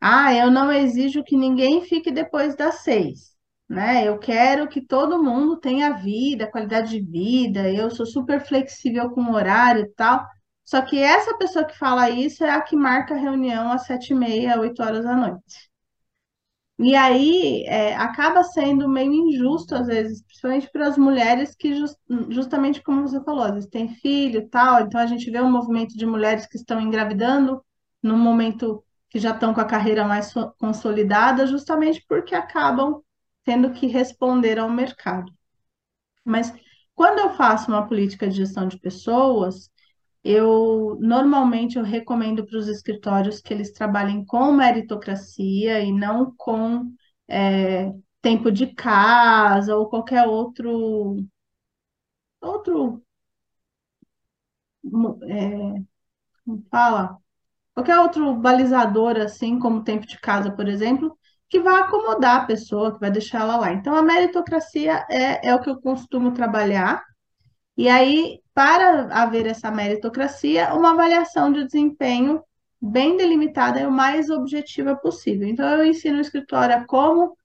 ah, eu não exijo que ninguém fique depois das seis, né? Eu quero que todo mundo tenha vida, qualidade de vida, eu sou super flexível com o horário e tal. Só que essa pessoa que fala isso é a que marca a reunião às sete e meia, oito horas da noite. E aí é, acaba sendo meio injusto, às vezes, principalmente para as mulheres que, jus- justamente como você falou, às vezes têm filho e tal, então a gente vê um movimento de mulheres que estão engravidando num momento que já estão com a carreira mais so- consolidada, justamente porque acabam tendo que responder ao mercado. Mas quando eu faço uma política de gestão de pessoas, eu normalmente eu recomendo para os escritórios que eles trabalhem com meritocracia e não com é, tempo de casa ou qualquer outro outro é, como fala qualquer outro balizador assim como tempo de casa, por exemplo, que vai acomodar a pessoa, que vai deixar ela lá. Então a meritocracia é, é o que eu costumo trabalhar. E aí, para haver essa meritocracia, uma avaliação de desempenho bem delimitada e o mais objetiva possível. Então, eu ensino o escritório a como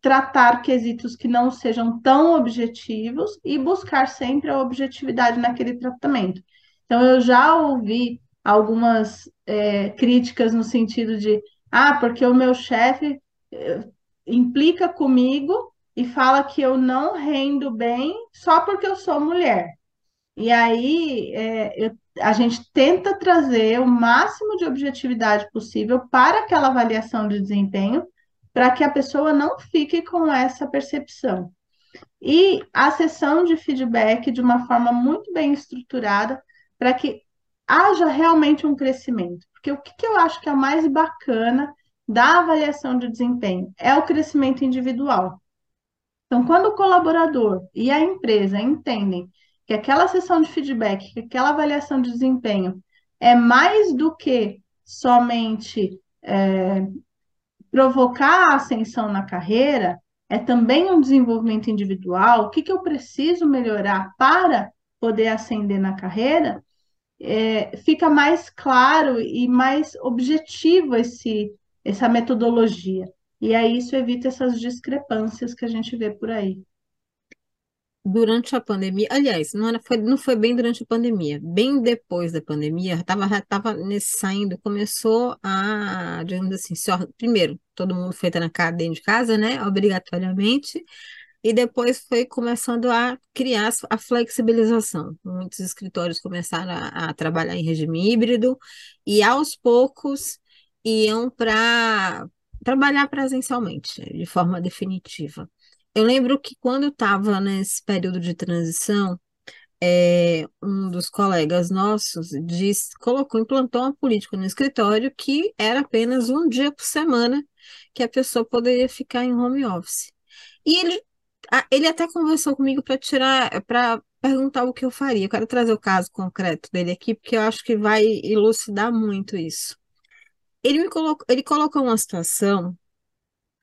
tratar quesitos que não sejam tão objetivos e buscar sempre a objetividade naquele tratamento. Então, eu já ouvi algumas é, críticas no sentido de, ah, porque o meu chefe implica comigo e fala que eu não rendo bem só porque eu sou mulher. E aí, é, eu- a gente tenta trazer o máximo de objetividade possível para aquela avaliação de desempenho, para que a pessoa não fique com essa percepção. E a sessão de feedback de uma forma muito bem estruturada, para que haja realmente um crescimento. Porque o que que eu acho que é mais bacana da avaliação de desempenho? É o crescimento individual. Então, quando o colaborador e a empresa entendem que aquela sessão de feedback, que aquela avaliação de desempenho é mais do que somente é, provocar a ascensão na carreira, é também um desenvolvimento individual, o que que eu preciso melhorar para poder ascender na carreira, é, fica mais claro e mais objetivo esse, essa metodologia. E aí isso evita essas discrepâncias que a gente vê por aí. Durante a pandemia, aliás, não era, foi, não foi bem durante a pandemia, bem depois da pandemia, estava tava saindo, começou a, digamos assim, se primeiro, todo mundo foi na casa dentro de casa, né, obrigatoriamente, e depois foi começando a criar a flexibilização. Muitos escritórios começaram a, a trabalhar em regime híbrido, e aos poucos iam para trabalhar presencialmente, de forma definitiva. Eu lembro que quando eu estava nesse período de transição, é, um dos colegas nossos disse, colocou, implantou uma política no escritório que era apenas um dia por semana que a pessoa poderia ficar em home office. E ele, ele até conversou comigo para tirar, para perguntar o que eu faria. Eu quero trazer o caso concreto dele aqui, porque eu acho que vai elucidar muito isso. Ele me colocou, ele colocou uma situação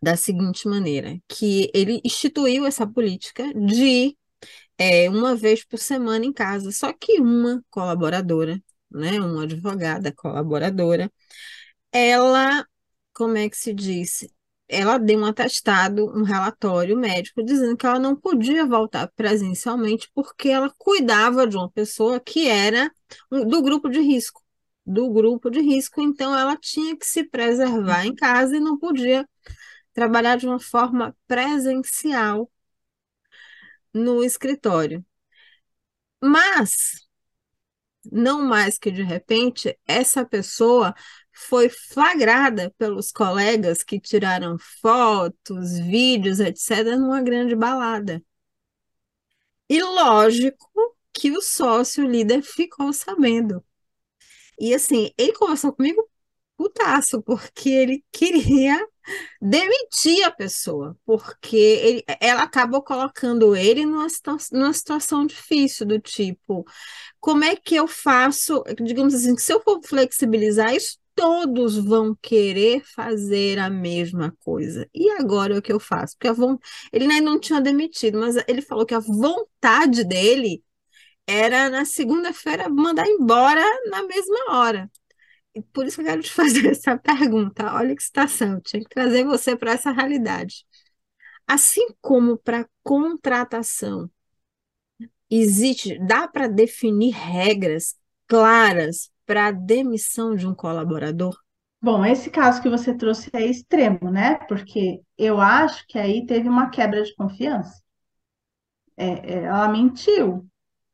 da seguinte maneira, que ele instituiu essa política de é, uma vez por semana em casa, só que uma colaboradora, né, uma advogada colaboradora, ela, como é que se diz? Ela deu um atestado, um relatório médico dizendo que ela não podia voltar presencialmente porque ela cuidava de uma pessoa que era do grupo de risco. Do grupo de risco, então ela tinha que se preservar em casa e não podia trabalhar de uma forma presencial no escritório. Mas, não mais que de repente, essa pessoa foi flagrada pelos colegas que tiraram fotos, vídeos, etc., numa grande balada. E lógico que o sócio líder ficou sabendo. E assim, ele conversou comigo putaço, porque ele queria demitir a pessoa, porque ele, ela acabou colocando ele numa, numa situação difícil, do tipo, como é que eu faço, digamos assim, se eu for flexibilizar isso, todos vão querer fazer a mesma coisa. E agora o que eu faço? Porque a ele ainda não tinha demitido, mas ele falou que a vontade dele era na segunda-feira mandar embora na mesma hora. E por isso que eu quero te fazer essa pergunta. Olha que situação, tinha que trazer você para essa realidade. Assim como para contratação, existe, dá para definir regras claras para a demissão de um colaborador? Bom, esse caso que você trouxe é extremo, né? Porque eu acho que aí teve uma quebra de confiança. É, é, ela mentiu.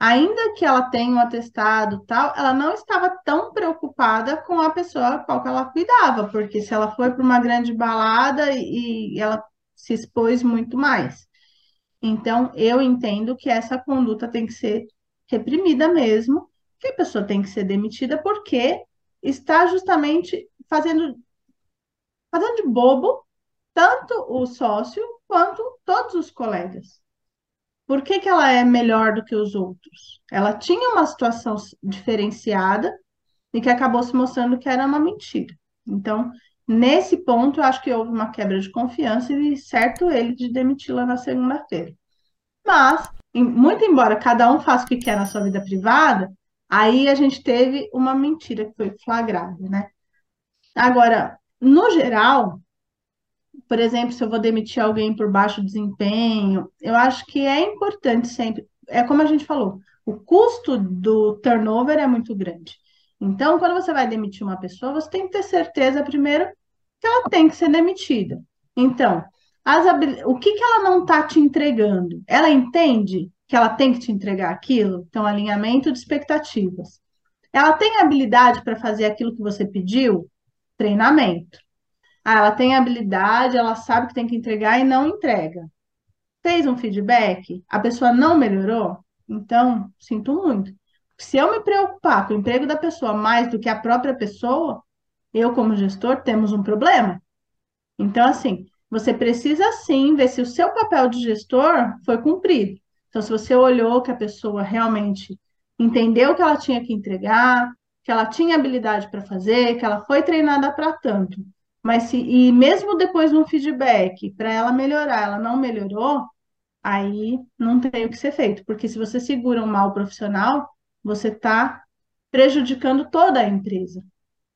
Ainda que ela tenha um atestado tal, ela não estava tão preocupada com a pessoa a qual ela cuidava, porque se ela foi para uma grande balada e, e ela se expôs muito mais. Então, eu entendo que essa conduta tem que ser reprimida mesmo, que a pessoa tem que ser demitida porque está justamente fazendo, fazendo de bobo tanto o sócio quanto todos os colegas. Por que que ela é melhor do que os outros? Ela tinha uma situação diferenciada e que acabou se mostrando que era uma mentira. Então, nesse ponto, eu acho que houve uma quebra de confiança e certo ele de demiti-la na segunda-feira. Mas, muito embora cada um faça o que quer na sua vida privada, Aí a gente teve uma mentira que foi flagrada, né? Agora, no geral, por exemplo, se eu vou demitir alguém por baixo desempenho, eu acho que é importante sempre, é como a gente falou, o custo do turnover é muito grande. Então, quando você vai demitir uma pessoa, você tem que ter certeza, primeiro, que ela tem que ser demitida. Então, as, o que, que ela não está te entregando? Ela entende que ela tem que te entregar aquilo, então alinhamento de expectativas. Ela tem habilidade para fazer aquilo que você pediu? Treinamento. Ah, ela tem habilidade, ela sabe que tem que entregar e não entrega. Fez um feedback, a pessoa não melhorou? Então, sinto muito. Se eu me preocupar com o emprego da pessoa mais do que a própria pessoa, eu, como gestor, temos um problema. Então, assim, você precisa sim ver se o seu papel de gestor foi cumprido. Então, se você olhou que a pessoa realmente entendeu que ela tinha que entregar, que ela tinha habilidade para fazer, que ela foi treinada para tanto, mas se e mesmo depois de um feedback para ela melhorar, ela não melhorou, aí não tem o que ser feito, porque se você segura um mal profissional, você está prejudicando toda a empresa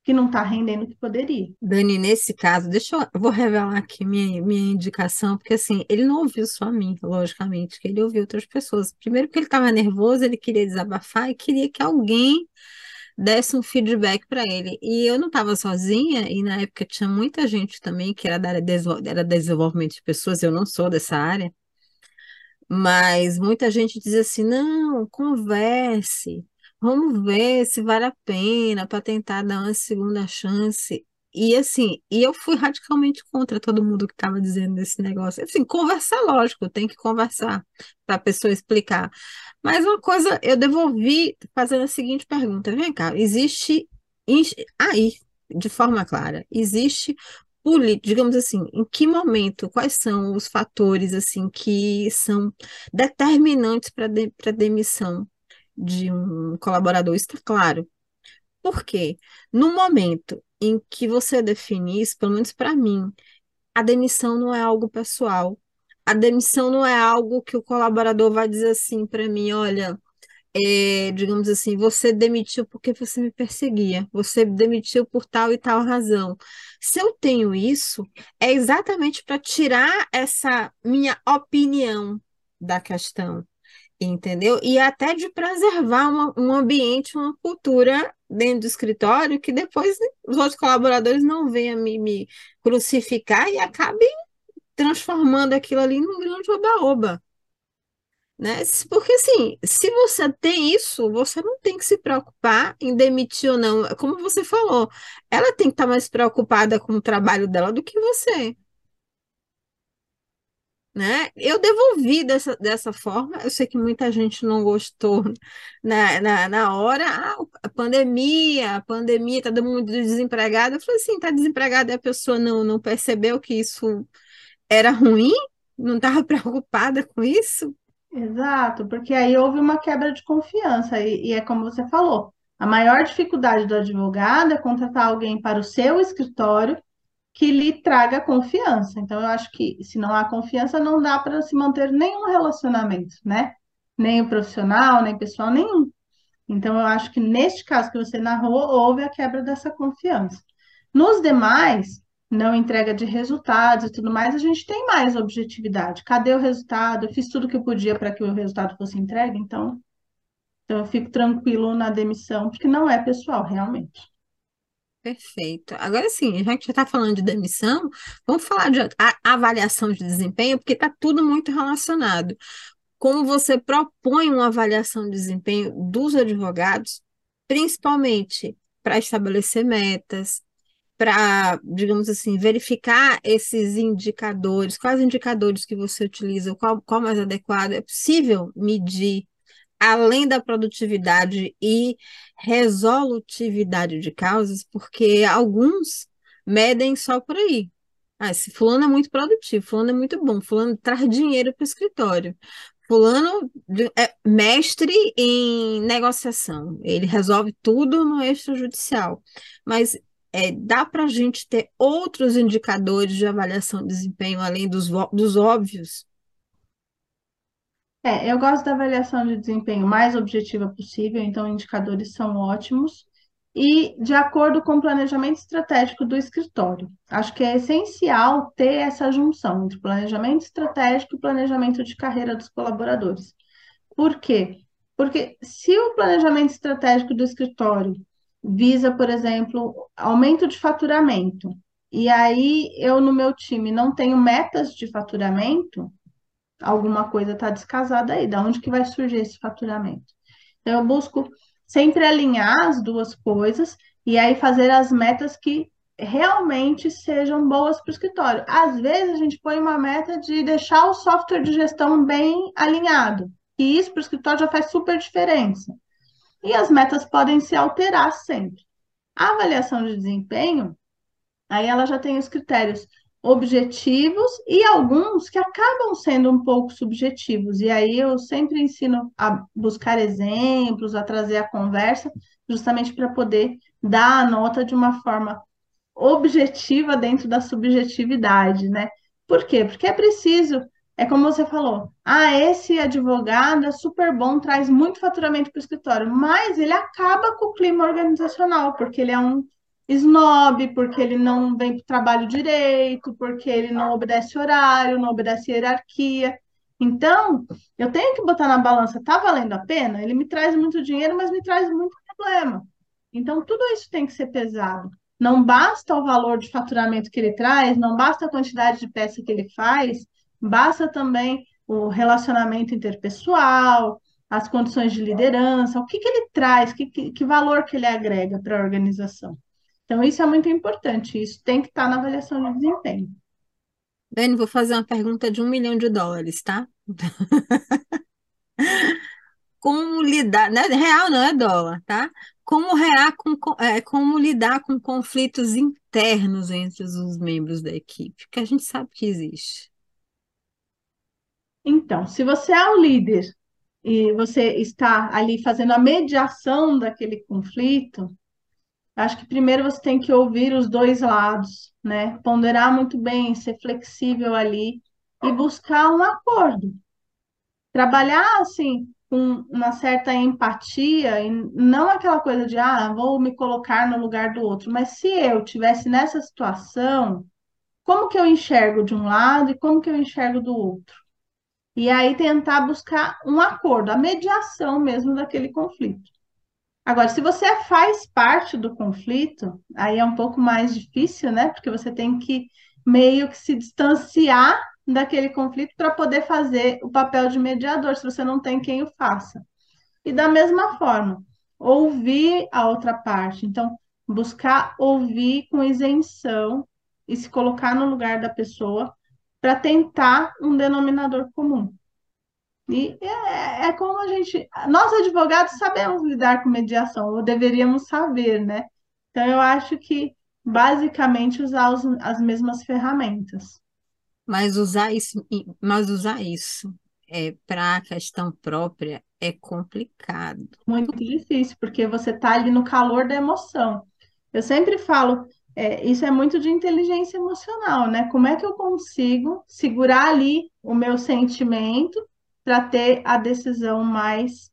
que não está rendendo o que poderia. Dani, nesse caso, deixa eu, eu vou revelar aqui minha, minha indicação, porque assim, ele não ouviu só a mim, logicamente, que ele ouviu outras pessoas. Primeiro porque ele estava nervoso, ele queria desabafar e queria que alguém desse um feedback para ele. E eu não estava sozinha, e na época tinha muita gente também que era da área de, era desenvolvimento de pessoas, eu não sou dessa área, mas muita gente dizia assim: não, converse, Vamos ver se vale a pena para tentar dar uma segunda chance. E assim, e eu fui radicalmente contra todo mundo que estava dizendo desse negócio. Assim, conversar, lógico, tem que conversar para a pessoa explicar. Mas uma coisa, eu devolvi fazendo a seguinte pergunta: vem cá, existe aí, de forma clara, existe digamos assim, em que momento, quais são os fatores assim que são determinantes para de, a demissão de um colaborador, está claro. Por quê? No momento em que você define isso, pelo menos para mim, a demissão não é algo pessoal. A demissão não é algo que o colaborador vai dizer assim para mim, olha, é, digamos assim, você demitiu porque você me perseguia, você demitiu por tal e tal razão. Se eu tenho isso, é exatamente para tirar essa minha opinião da questão entendeu? E até de preservar uma, um ambiente, uma cultura dentro do escritório que depois os outros colaboradores não venham me, me crucificar e acabem transformando aquilo ali num grande oba-oba. Né? Porque assim, se você tem isso, você não tem que se preocupar em demitir ou não. Como você falou, ela tem que estar mais preocupada com o trabalho dela do que você. Né? Eu devolvi dessa, dessa forma, eu sei que muita gente não gostou na, na, na hora, ah, a pandemia, a pandemia, todo mundo desempregado. Eu falei assim, tá desempregado e a pessoa não, não percebeu que isso era ruim? Não estava preocupada com isso? Exato, porque aí houve uma quebra de confiança, e, e é como você falou, a maior dificuldade do advogado é contratar alguém para o seu escritório que lhe traga confiança. Então, eu acho que se não há confiança, não dá para se manter nenhum relacionamento, né? Nem o profissional, nem pessoal, nenhum. Então, eu acho que neste caso que você narrou, houve a quebra dessa confiança. Nos demais, não entrega de resultados e tudo mais, a gente tem mais objetividade. Cadê o resultado? Eu fiz tudo que eu podia para que o resultado fosse entregue, então, então eu fico tranquilo na demissão, porque não é pessoal, realmente. Perfeito. Agora sim, já que já está falando de demissão, vamos falar de avaliação de desempenho, porque está tudo muito relacionado. Como você propõe uma avaliação de desempenho dos advogados, principalmente para estabelecer metas, para, digamos assim, verificar esses indicadores, quais indicadores que você utiliza, qual, qual mais adequado, é possível medir além da produtividade e resolutividade de causas, porque alguns medem só por aí. Ah, esse fulano é muito produtivo, fulano é muito bom, fulano traz dinheiro para o escritório. Fulano é mestre em negociação, ele resolve tudo no extrajudicial. Mas é, dá para a gente ter outros indicadores de avaliação de desempenho além dos, dos óbvios? É, eu gosto da avaliação de desempenho mais objetiva possível, então indicadores são ótimos e de acordo com o planejamento estratégico do escritório. Acho que é essencial ter essa junção entre planejamento estratégico e planejamento de carreira dos colaboradores. Por quê? Porque se o planejamento estratégico do escritório visa, por exemplo, aumento de faturamento, e aí eu no meu time não tenho metas de faturamento, alguma coisa está descasada aí, da onde que vai surgir esse faturamento? Então, eu busco sempre alinhar as duas coisas e aí fazer as metas que realmente sejam boas para o escritório. Às vezes a gente põe uma meta de deixar o software de gestão bem alinhado, e isso para o escritório já faz super diferença. E as metas podem se alterar sempre. A avaliação de desempenho, aí ela já tem os critérios objetivos e alguns que acabam sendo um pouco subjetivos. E aí eu sempre ensino a buscar exemplos, a trazer a conversa, justamente para poder dar a nota de uma forma objetiva dentro da subjetividade, né? Por quê? Porque é preciso, é como você falou, ah, esse advogado é super bom, traz muito faturamento para o escritório, mas ele acaba com o clima organizacional, porque ele é um snob, porque ele não vem para o trabalho direito, porque ele não obedece horário, não obedece hierarquia. Então, eu tenho que botar na balança, tá valendo a pena? Ele me traz muito dinheiro, mas me traz muito problema. Então, tudo isso tem que ser pesado. Não basta o valor de faturamento que ele traz, não basta a quantidade de peça que ele faz, basta também o relacionamento interpessoal, as condições de liderança, o que, que ele traz, que, que, que valor que ele agrega para a organização. Então, isso é muito importante, isso tem que estar na avaliação de desempenho. Dani, vou fazer uma pergunta de um milhão de dólares, tá? Como lidar, né? Real não é dólar, tá? Como, rear com, é, como lidar com conflitos internos entre os membros da equipe, que a gente sabe que existe. Então, se você é o líder e você está ali fazendo a mediação daquele conflito, Acho que primeiro você tem que ouvir os dois lados, né? Ponderar muito bem, ser flexível ali e buscar um acordo. Trabalhar assim com uma certa empatia e não aquela coisa de ah, vou me colocar no lugar do outro, mas se eu tivesse nessa situação, como que eu enxergo de um lado e como que eu enxergo do outro? E aí tentar buscar um acordo, a mediação mesmo daquele conflito. Agora, se você faz parte do conflito, aí é um pouco mais difícil, né? Porque você tem que meio que se distanciar daquele conflito para poder fazer o papel de mediador, se você não tem quem o faça. E da mesma forma, ouvir a outra parte. Então, buscar ouvir com isenção e se colocar no lugar da pessoa para tentar um denominador comum. E é, é, como a gente, nós advogados sabemos lidar com mediação, ou deveríamos saber, né? Então eu acho que basicamente usar os, as mesmas ferramentas. Mas usar isso, mas usar isso é, para a questão própria é complicado. Muito difícil, porque você está ali no calor da emoção. Eu sempre falo, é, isso é muito de inteligência emocional, né? Como é que eu consigo segurar ali o meu sentimento para ter a decisão mais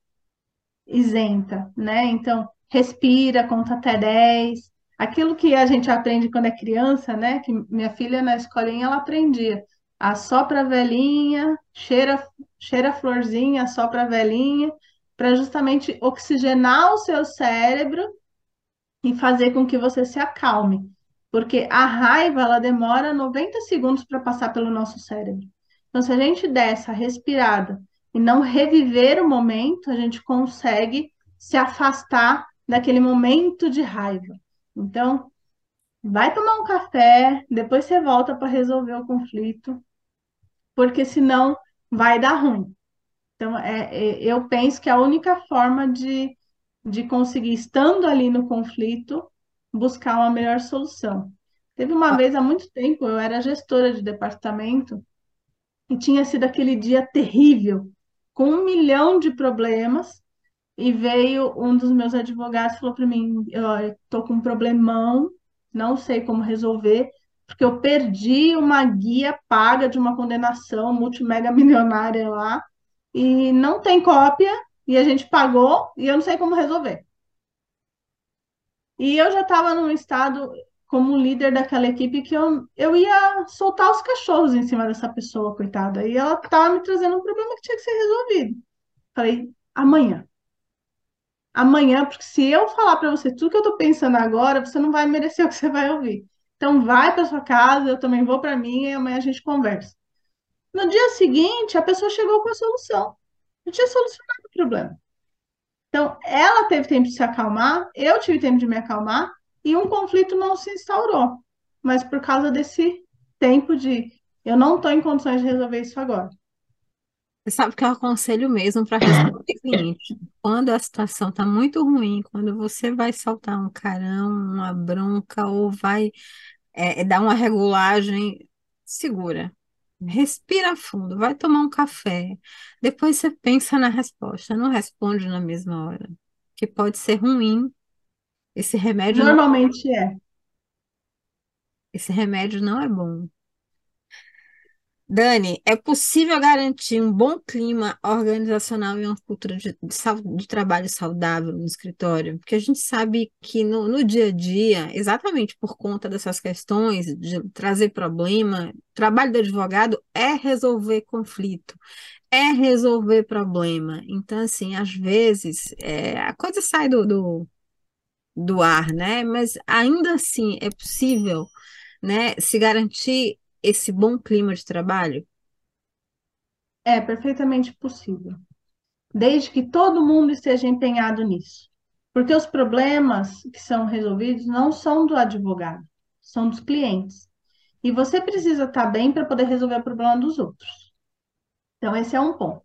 isenta, né? Então, respira, conta até 10. Aquilo que a gente aprende quando é criança, né? Que minha filha na escolinha ela aprendia. Assopra a velhinha, cheira, cheira a florzinha, assopra a velhinha, para justamente oxigenar o seu cérebro e fazer com que você se acalme. Porque a raiva, ela demora 90 segundos para passar pelo nosso cérebro. Então, se a gente der essa respirada e não reviver o momento, a gente consegue se afastar daquele momento de raiva. Então, vai tomar um café, depois você volta para resolver o conflito, porque senão vai dar ruim. Então, é, é, eu penso que a única forma de, de conseguir, estando ali no conflito, buscar uma melhor solução. Teve uma vez, há muito tempo, eu era gestora de departamento e tinha sido aquele dia terrível, com um milhão de problemas, e veio um dos meus advogados falou para mim: eu estou com um problemão, não sei como resolver, porque eu perdi uma guia paga de uma condenação multimega milionária lá, e não tem cópia, e a gente pagou, e eu não sei como resolver. E eu já estava num estado como líder daquela equipe que eu, eu ia soltar os cachorros em cima dessa pessoa, coitada. E ela estava me trazendo um problema que tinha que ser resolvido. Falei, amanhã. Amanhã, porque se eu falar para você tudo que eu estou pensando agora, você não vai merecer o que você vai ouvir. Então vai para sua casa, eu também vou para minha e amanhã a gente conversa. No dia seguinte, a pessoa chegou com a solução. Eu tinha solucionado o problema. Então, ela teve tempo de se acalmar, eu tive tempo de me acalmar e um conflito não se instaurou. Mas por causa desse tempo de eu não estou em condições de resolver isso agora. Você sabe que eu aconselho mesmo para responder cliente. Quando a situação está muito ruim, quando você vai soltar um carão, uma bronca ou vai é, dar uma regulagem, segura. Respira fundo, vai tomar um café. Depois você pensa na resposta, não responde na mesma hora. Que pode ser ruim. Esse remédio não, Normalmente é. esse remédio não é bom. Dani, é possível garantir um bom clima organizacional e uma cultura de, de, sau- de trabalho saudável no escritório? Porque a gente sabe que no, no dia a dia, exatamente por conta dessas questões de trazer problema, o trabalho do advogado é resolver conflito, é resolver problema. Então, assim, às vezes é, a coisa sai do, do, do ar, né? Mas ainda assim é possível, né, se garantir esse bom clima de trabalho? É perfeitamente possível. Desde que todo mundo esteja empenhado nisso. Porque os problemas que são resolvidos não são do advogado, são dos clientes. E você precisa estar bem para poder resolver o problema dos outros. Então, esse é um ponto.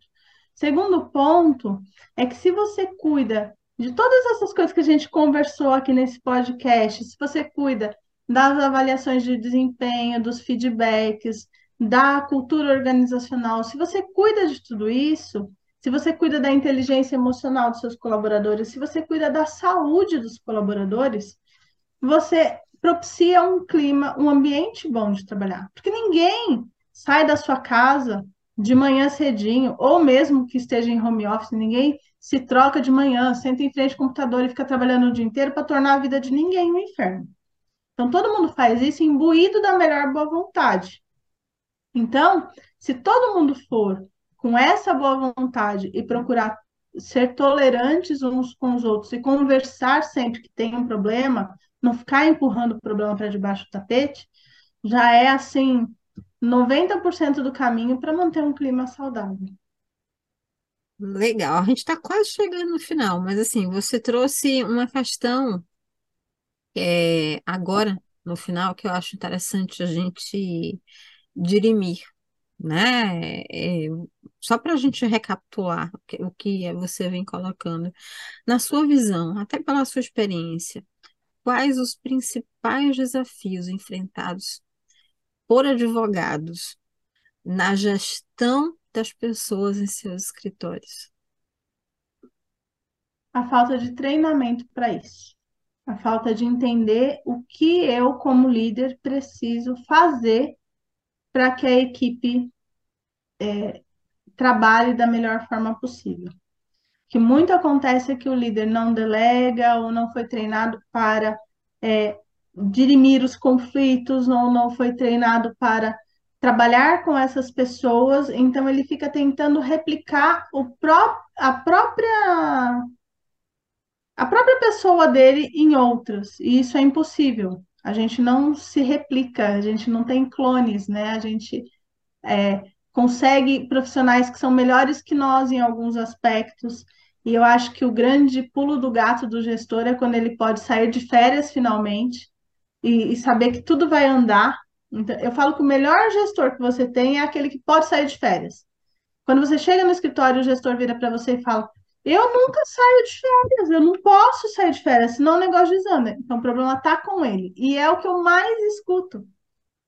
Segundo ponto é que se você cuida de todas essas coisas que a gente conversou aqui nesse podcast, se você cuida das avaliações de desempenho, dos feedbacks, da cultura organizacional, se você cuida de tudo isso, se você cuida da inteligência emocional dos seus colaboradores, se você cuida da saúde dos colaboradores, você propicia um clima, um ambiente bom de trabalhar. Porque ninguém sai da sua casa de manhã cedinho, ou mesmo que esteja em home office, ninguém se troca de manhã, senta em frente ao computador e fica trabalhando o dia inteiro para tornar a vida de ninguém um inferno. Então, todo mundo faz isso imbuído da melhor boa vontade. Então, se todo mundo for com essa boa vontade e procurar ser tolerantes uns com os outros e conversar sempre que tem um problema, não ficar empurrando o problema para debaixo do tapete, já é assim 90% do caminho para manter um clima saudável. Legal, a gente está quase chegando no final, mas assim, você trouxe uma questão é, agora, no final, que eu acho interessante a gente dirimir, né? É, só para a gente recapitular o que, o que você vem colocando, na sua visão, até pela sua experiência, quais os principais desafios enfrentados por advogados na gestão das pessoas em seus escritórios? A falta de treinamento para isso. A falta de entender o que eu, como líder, preciso fazer para que a equipe é, trabalhe da melhor forma possível. O que muito acontece é que o líder não delega ou não foi treinado para é, dirimir os conflitos, ou não foi treinado para trabalhar com essas pessoas, então ele fica tentando replicar o pró a própria a própria pessoa dele em outras, e isso é impossível. A gente não se replica, a gente não tem clones, né? A gente é, consegue profissionais que são melhores que nós em alguns aspectos. E eu acho que o grande pulo do gato do gestor é quando ele pode sair de férias finalmente e, e saber que tudo vai andar. Então, eu falo que o melhor gestor que você tem é aquele que pode sair de férias. Quando você chega no escritório, o gestor vira para você e fala: Eu nunca saio de férias, eu não posso sair de férias, senão o negócio desanda. Então o problema está com ele. E é o que eu mais escuto.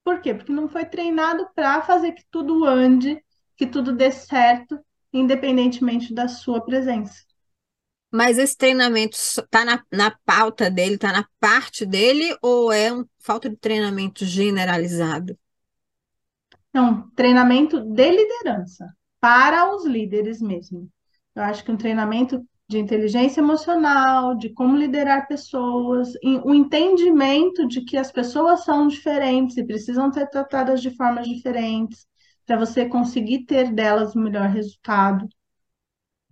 Por quê? Porque não foi treinado para fazer que tudo ande, que tudo dê certo, independentemente da sua presença. Mas esse treinamento está na, na pauta dele, está na parte dele, ou é um falta de treinamento generalizado? Não, treinamento de liderança, para os líderes mesmo. Eu acho que um treinamento de inteligência emocional, de como liderar pessoas, o entendimento de que as pessoas são diferentes e precisam ser tratadas de formas diferentes, para você conseguir ter delas o melhor resultado.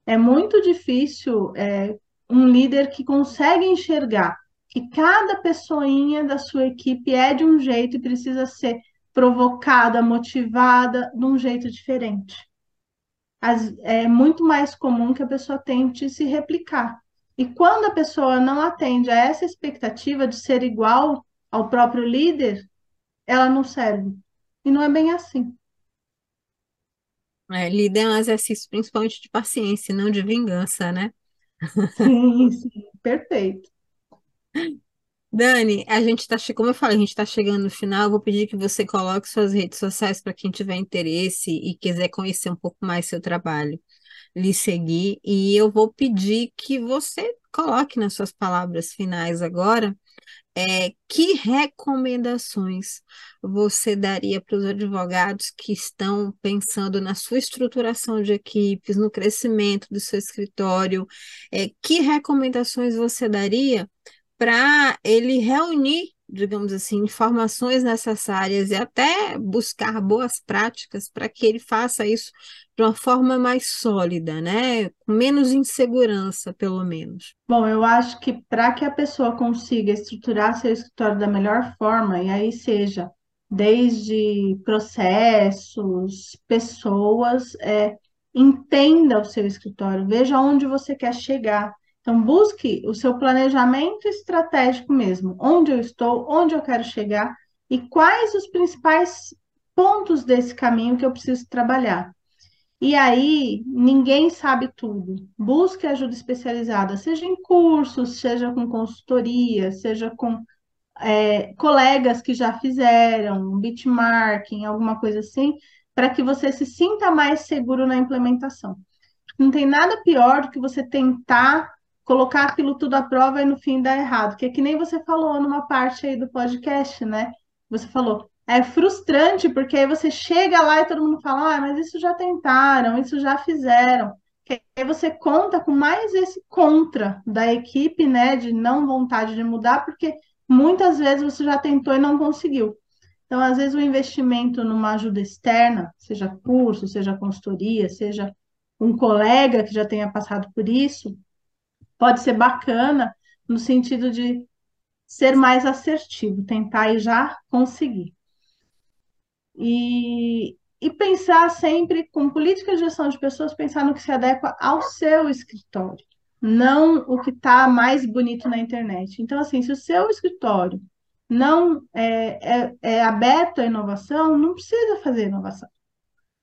É muito difícil é, um líder que consegue enxergar que cada pessoinha da sua equipe é de um jeito e precisa ser provocada, motivada de um jeito diferente as, é muito mais comum que a pessoa tente se replicar. E quando a pessoa não atende a essa expectativa de ser igual ao próprio líder, ela não serve. E não é bem assim. É, líder é um exercício principalmente de paciência, não de vingança, né? Sim, sim, perfeito. Dani, a gente está, como eu falei, a gente está chegando no final. Eu vou pedir que você coloque suas redes sociais para quem tiver interesse e quiser conhecer um pouco mais seu trabalho, lhe seguir. E eu vou pedir que você coloque nas suas palavras finais agora é, que recomendações você daria para os advogados que estão pensando na sua estruturação de equipes, no crescimento do seu escritório? É, que recomendações você daria para ele reunir, digamos assim, informações necessárias e até buscar boas práticas para que ele faça isso de uma forma mais sólida, né? Com menos insegurança, pelo menos. Bom, eu acho que para que a pessoa consiga estruturar seu escritório da melhor forma, e aí seja desde processos, pessoas, é, entenda o seu escritório, veja onde você quer chegar então, busque o seu planejamento estratégico mesmo, onde eu estou, onde eu quero chegar e quais os principais pontos desse caminho que eu preciso trabalhar. E aí, ninguém sabe tudo. Busque ajuda especializada, seja em cursos, seja com consultoria, seja com é, colegas que já fizeram, benchmarking, alguma coisa assim, para que você se sinta mais seguro na implementação. Não tem nada pior do que você tentar colocar aquilo tudo à prova e no fim dar errado, que é que nem você falou numa parte aí do podcast, né? Você falou, é frustrante porque aí você chega lá e todo mundo fala, ah, mas isso já tentaram, isso já fizeram. Que aí você conta com mais esse contra da equipe, né, de não vontade de mudar, porque muitas vezes você já tentou e não conseguiu. Então, às vezes, o investimento numa ajuda externa, seja curso, seja consultoria, seja um colega que já tenha passado por isso, pode ser bacana no sentido de ser mais assertivo, tentar e já conseguir. E, e pensar sempre, com política de gestão de pessoas, pensar no que se adequa ao seu escritório, não o que está mais bonito na internet. Então, assim, se o seu escritório não é, é, é aberto à inovação, não precisa fazer inovação.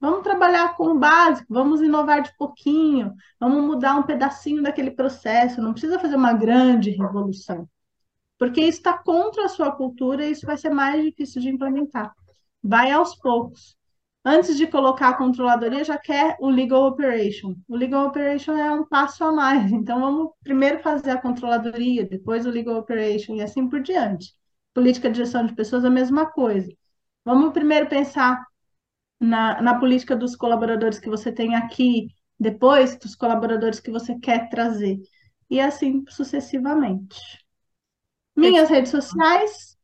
Vamos trabalhar com o básico, vamos inovar de pouquinho, vamos mudar um pedacinho daquele processo, não precisa fazer uma grande revolução, porque isso está contra a sua cultura e isso vai ser mais difícil de implementar. Vai aos poucos. Antes de colocar a controladoria, já quer o legal operation. O legal operation é um passo a mais, então vamos primeiro fazer a controladoria, depois o legal operation e assim por diante. Política de gestão de pessoas, a mesma coisa. Vamos primeiro pensar na, na política dos colaboradores que você tem aqui, depois dos colaboradores que você quer trazer, e assim sucessivamente. Minhas redes sociais,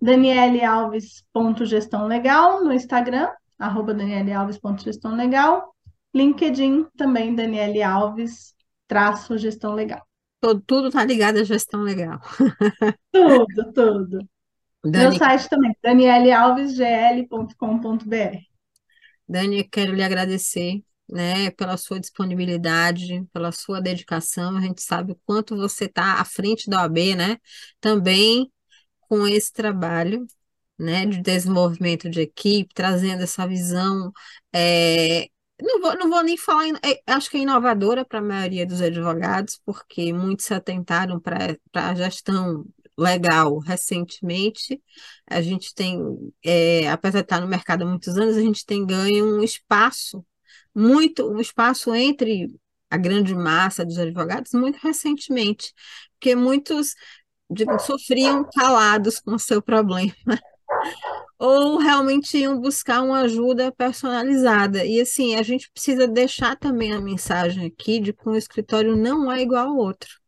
Daniele Alves gestão legal no Instagram, arroba Daniele Alves gestão legal, LinkedIn também Daniele Alves traço gestão legal. Tudo, tudo tá ligado à gestão legal. tudo, tudo. Dani... Meu site também, danielealvesgl.com.br. Dani, quero lhe agradecer, né, pela sua disponibilidade, pela sua dedicação. A gente sabe o quanto você está à frente da OAB, né? Também com esse trabalho, né, de desenvolvimento de equipe, trazendo essa visão. É, não vou, não vou nem falar, é, acho que é inovadora para a maioria dos advogados, porque muitos se atentaram para a gestão legal recentemente. A gente tem, é, apesar de estar no mercado há muitos anos, a gente tem ganho um espaço, muito, um espaço entre a grande massa dos advogados muito recentemente, porque muitos sofriam calados com o seu problema. ou realmente iam buscar uma ajuda personalizada. E assim, a gente precisa deixar também a mensagem aqui de que um escritório não é igual ao outro.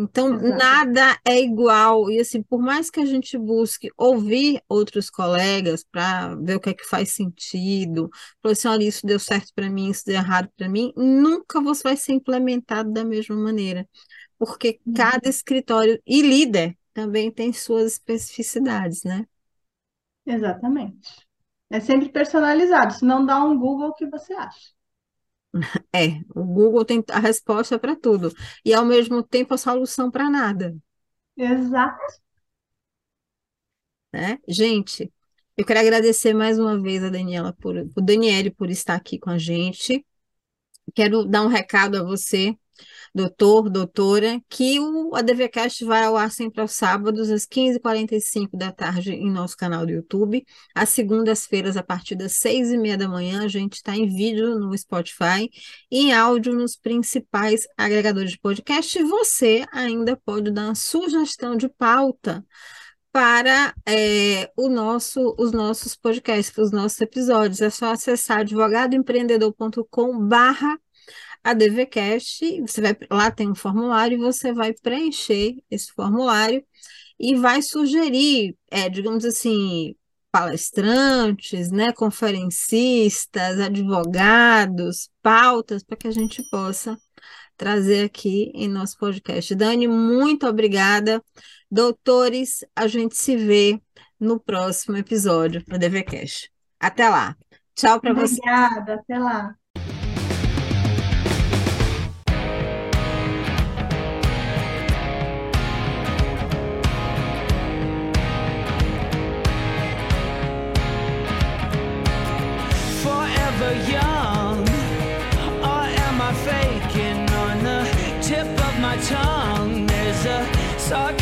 Então, Exato. nada é igual. E assim, por mais que a gente busque ouvir outros colegas para ver o que é que faz sentido, falar assim, olha, isso deu certo para mim, isso deu errado para mim, nunca você vai ser implementado da mesma maneira. Porque uhum. cada escritório e líder também tem suas especificidades, né? Exatamente. É sempre personalizado. Se não dá um Google, o que você acha? É, o Google tem a resposta para tudo e ao mesmo tempo a solução para nada. Exato. Né? Gente, eu quero agradecer mais uma vez a Daniela por, o Daniele por estar aqui com a gente. Quero dar um recado a você doutor, doutora, que o ADVCast vai ao ar sempre aos sábados, às 15h45 da tarde, em nosso canal do YouTube. Às segundas-feiras, a partir das 6h30 da manhã, a gente está em vídeo no Spotify e em áudio nos principais agregadores de podcast. E você ainda pode dar uma sugestão de pauta para é, o nosso, os nossos podcasts, os nossos episódios. É só acessar advogadoempreendedor.com barra a DVCast, você vai lá tem um formulário e você vai preencher esse formulário e vai sugerir, é, digamos assim, palestrantes, né, conferencistas, advogados, pautas para que a gente possa trazer aqui em nosso podcast. Dani, muito obrigada. Doutores, a gente se vê no próximo episódio do DVCast. Até lá. Tchau para vocês. Obrigada, até lá. suck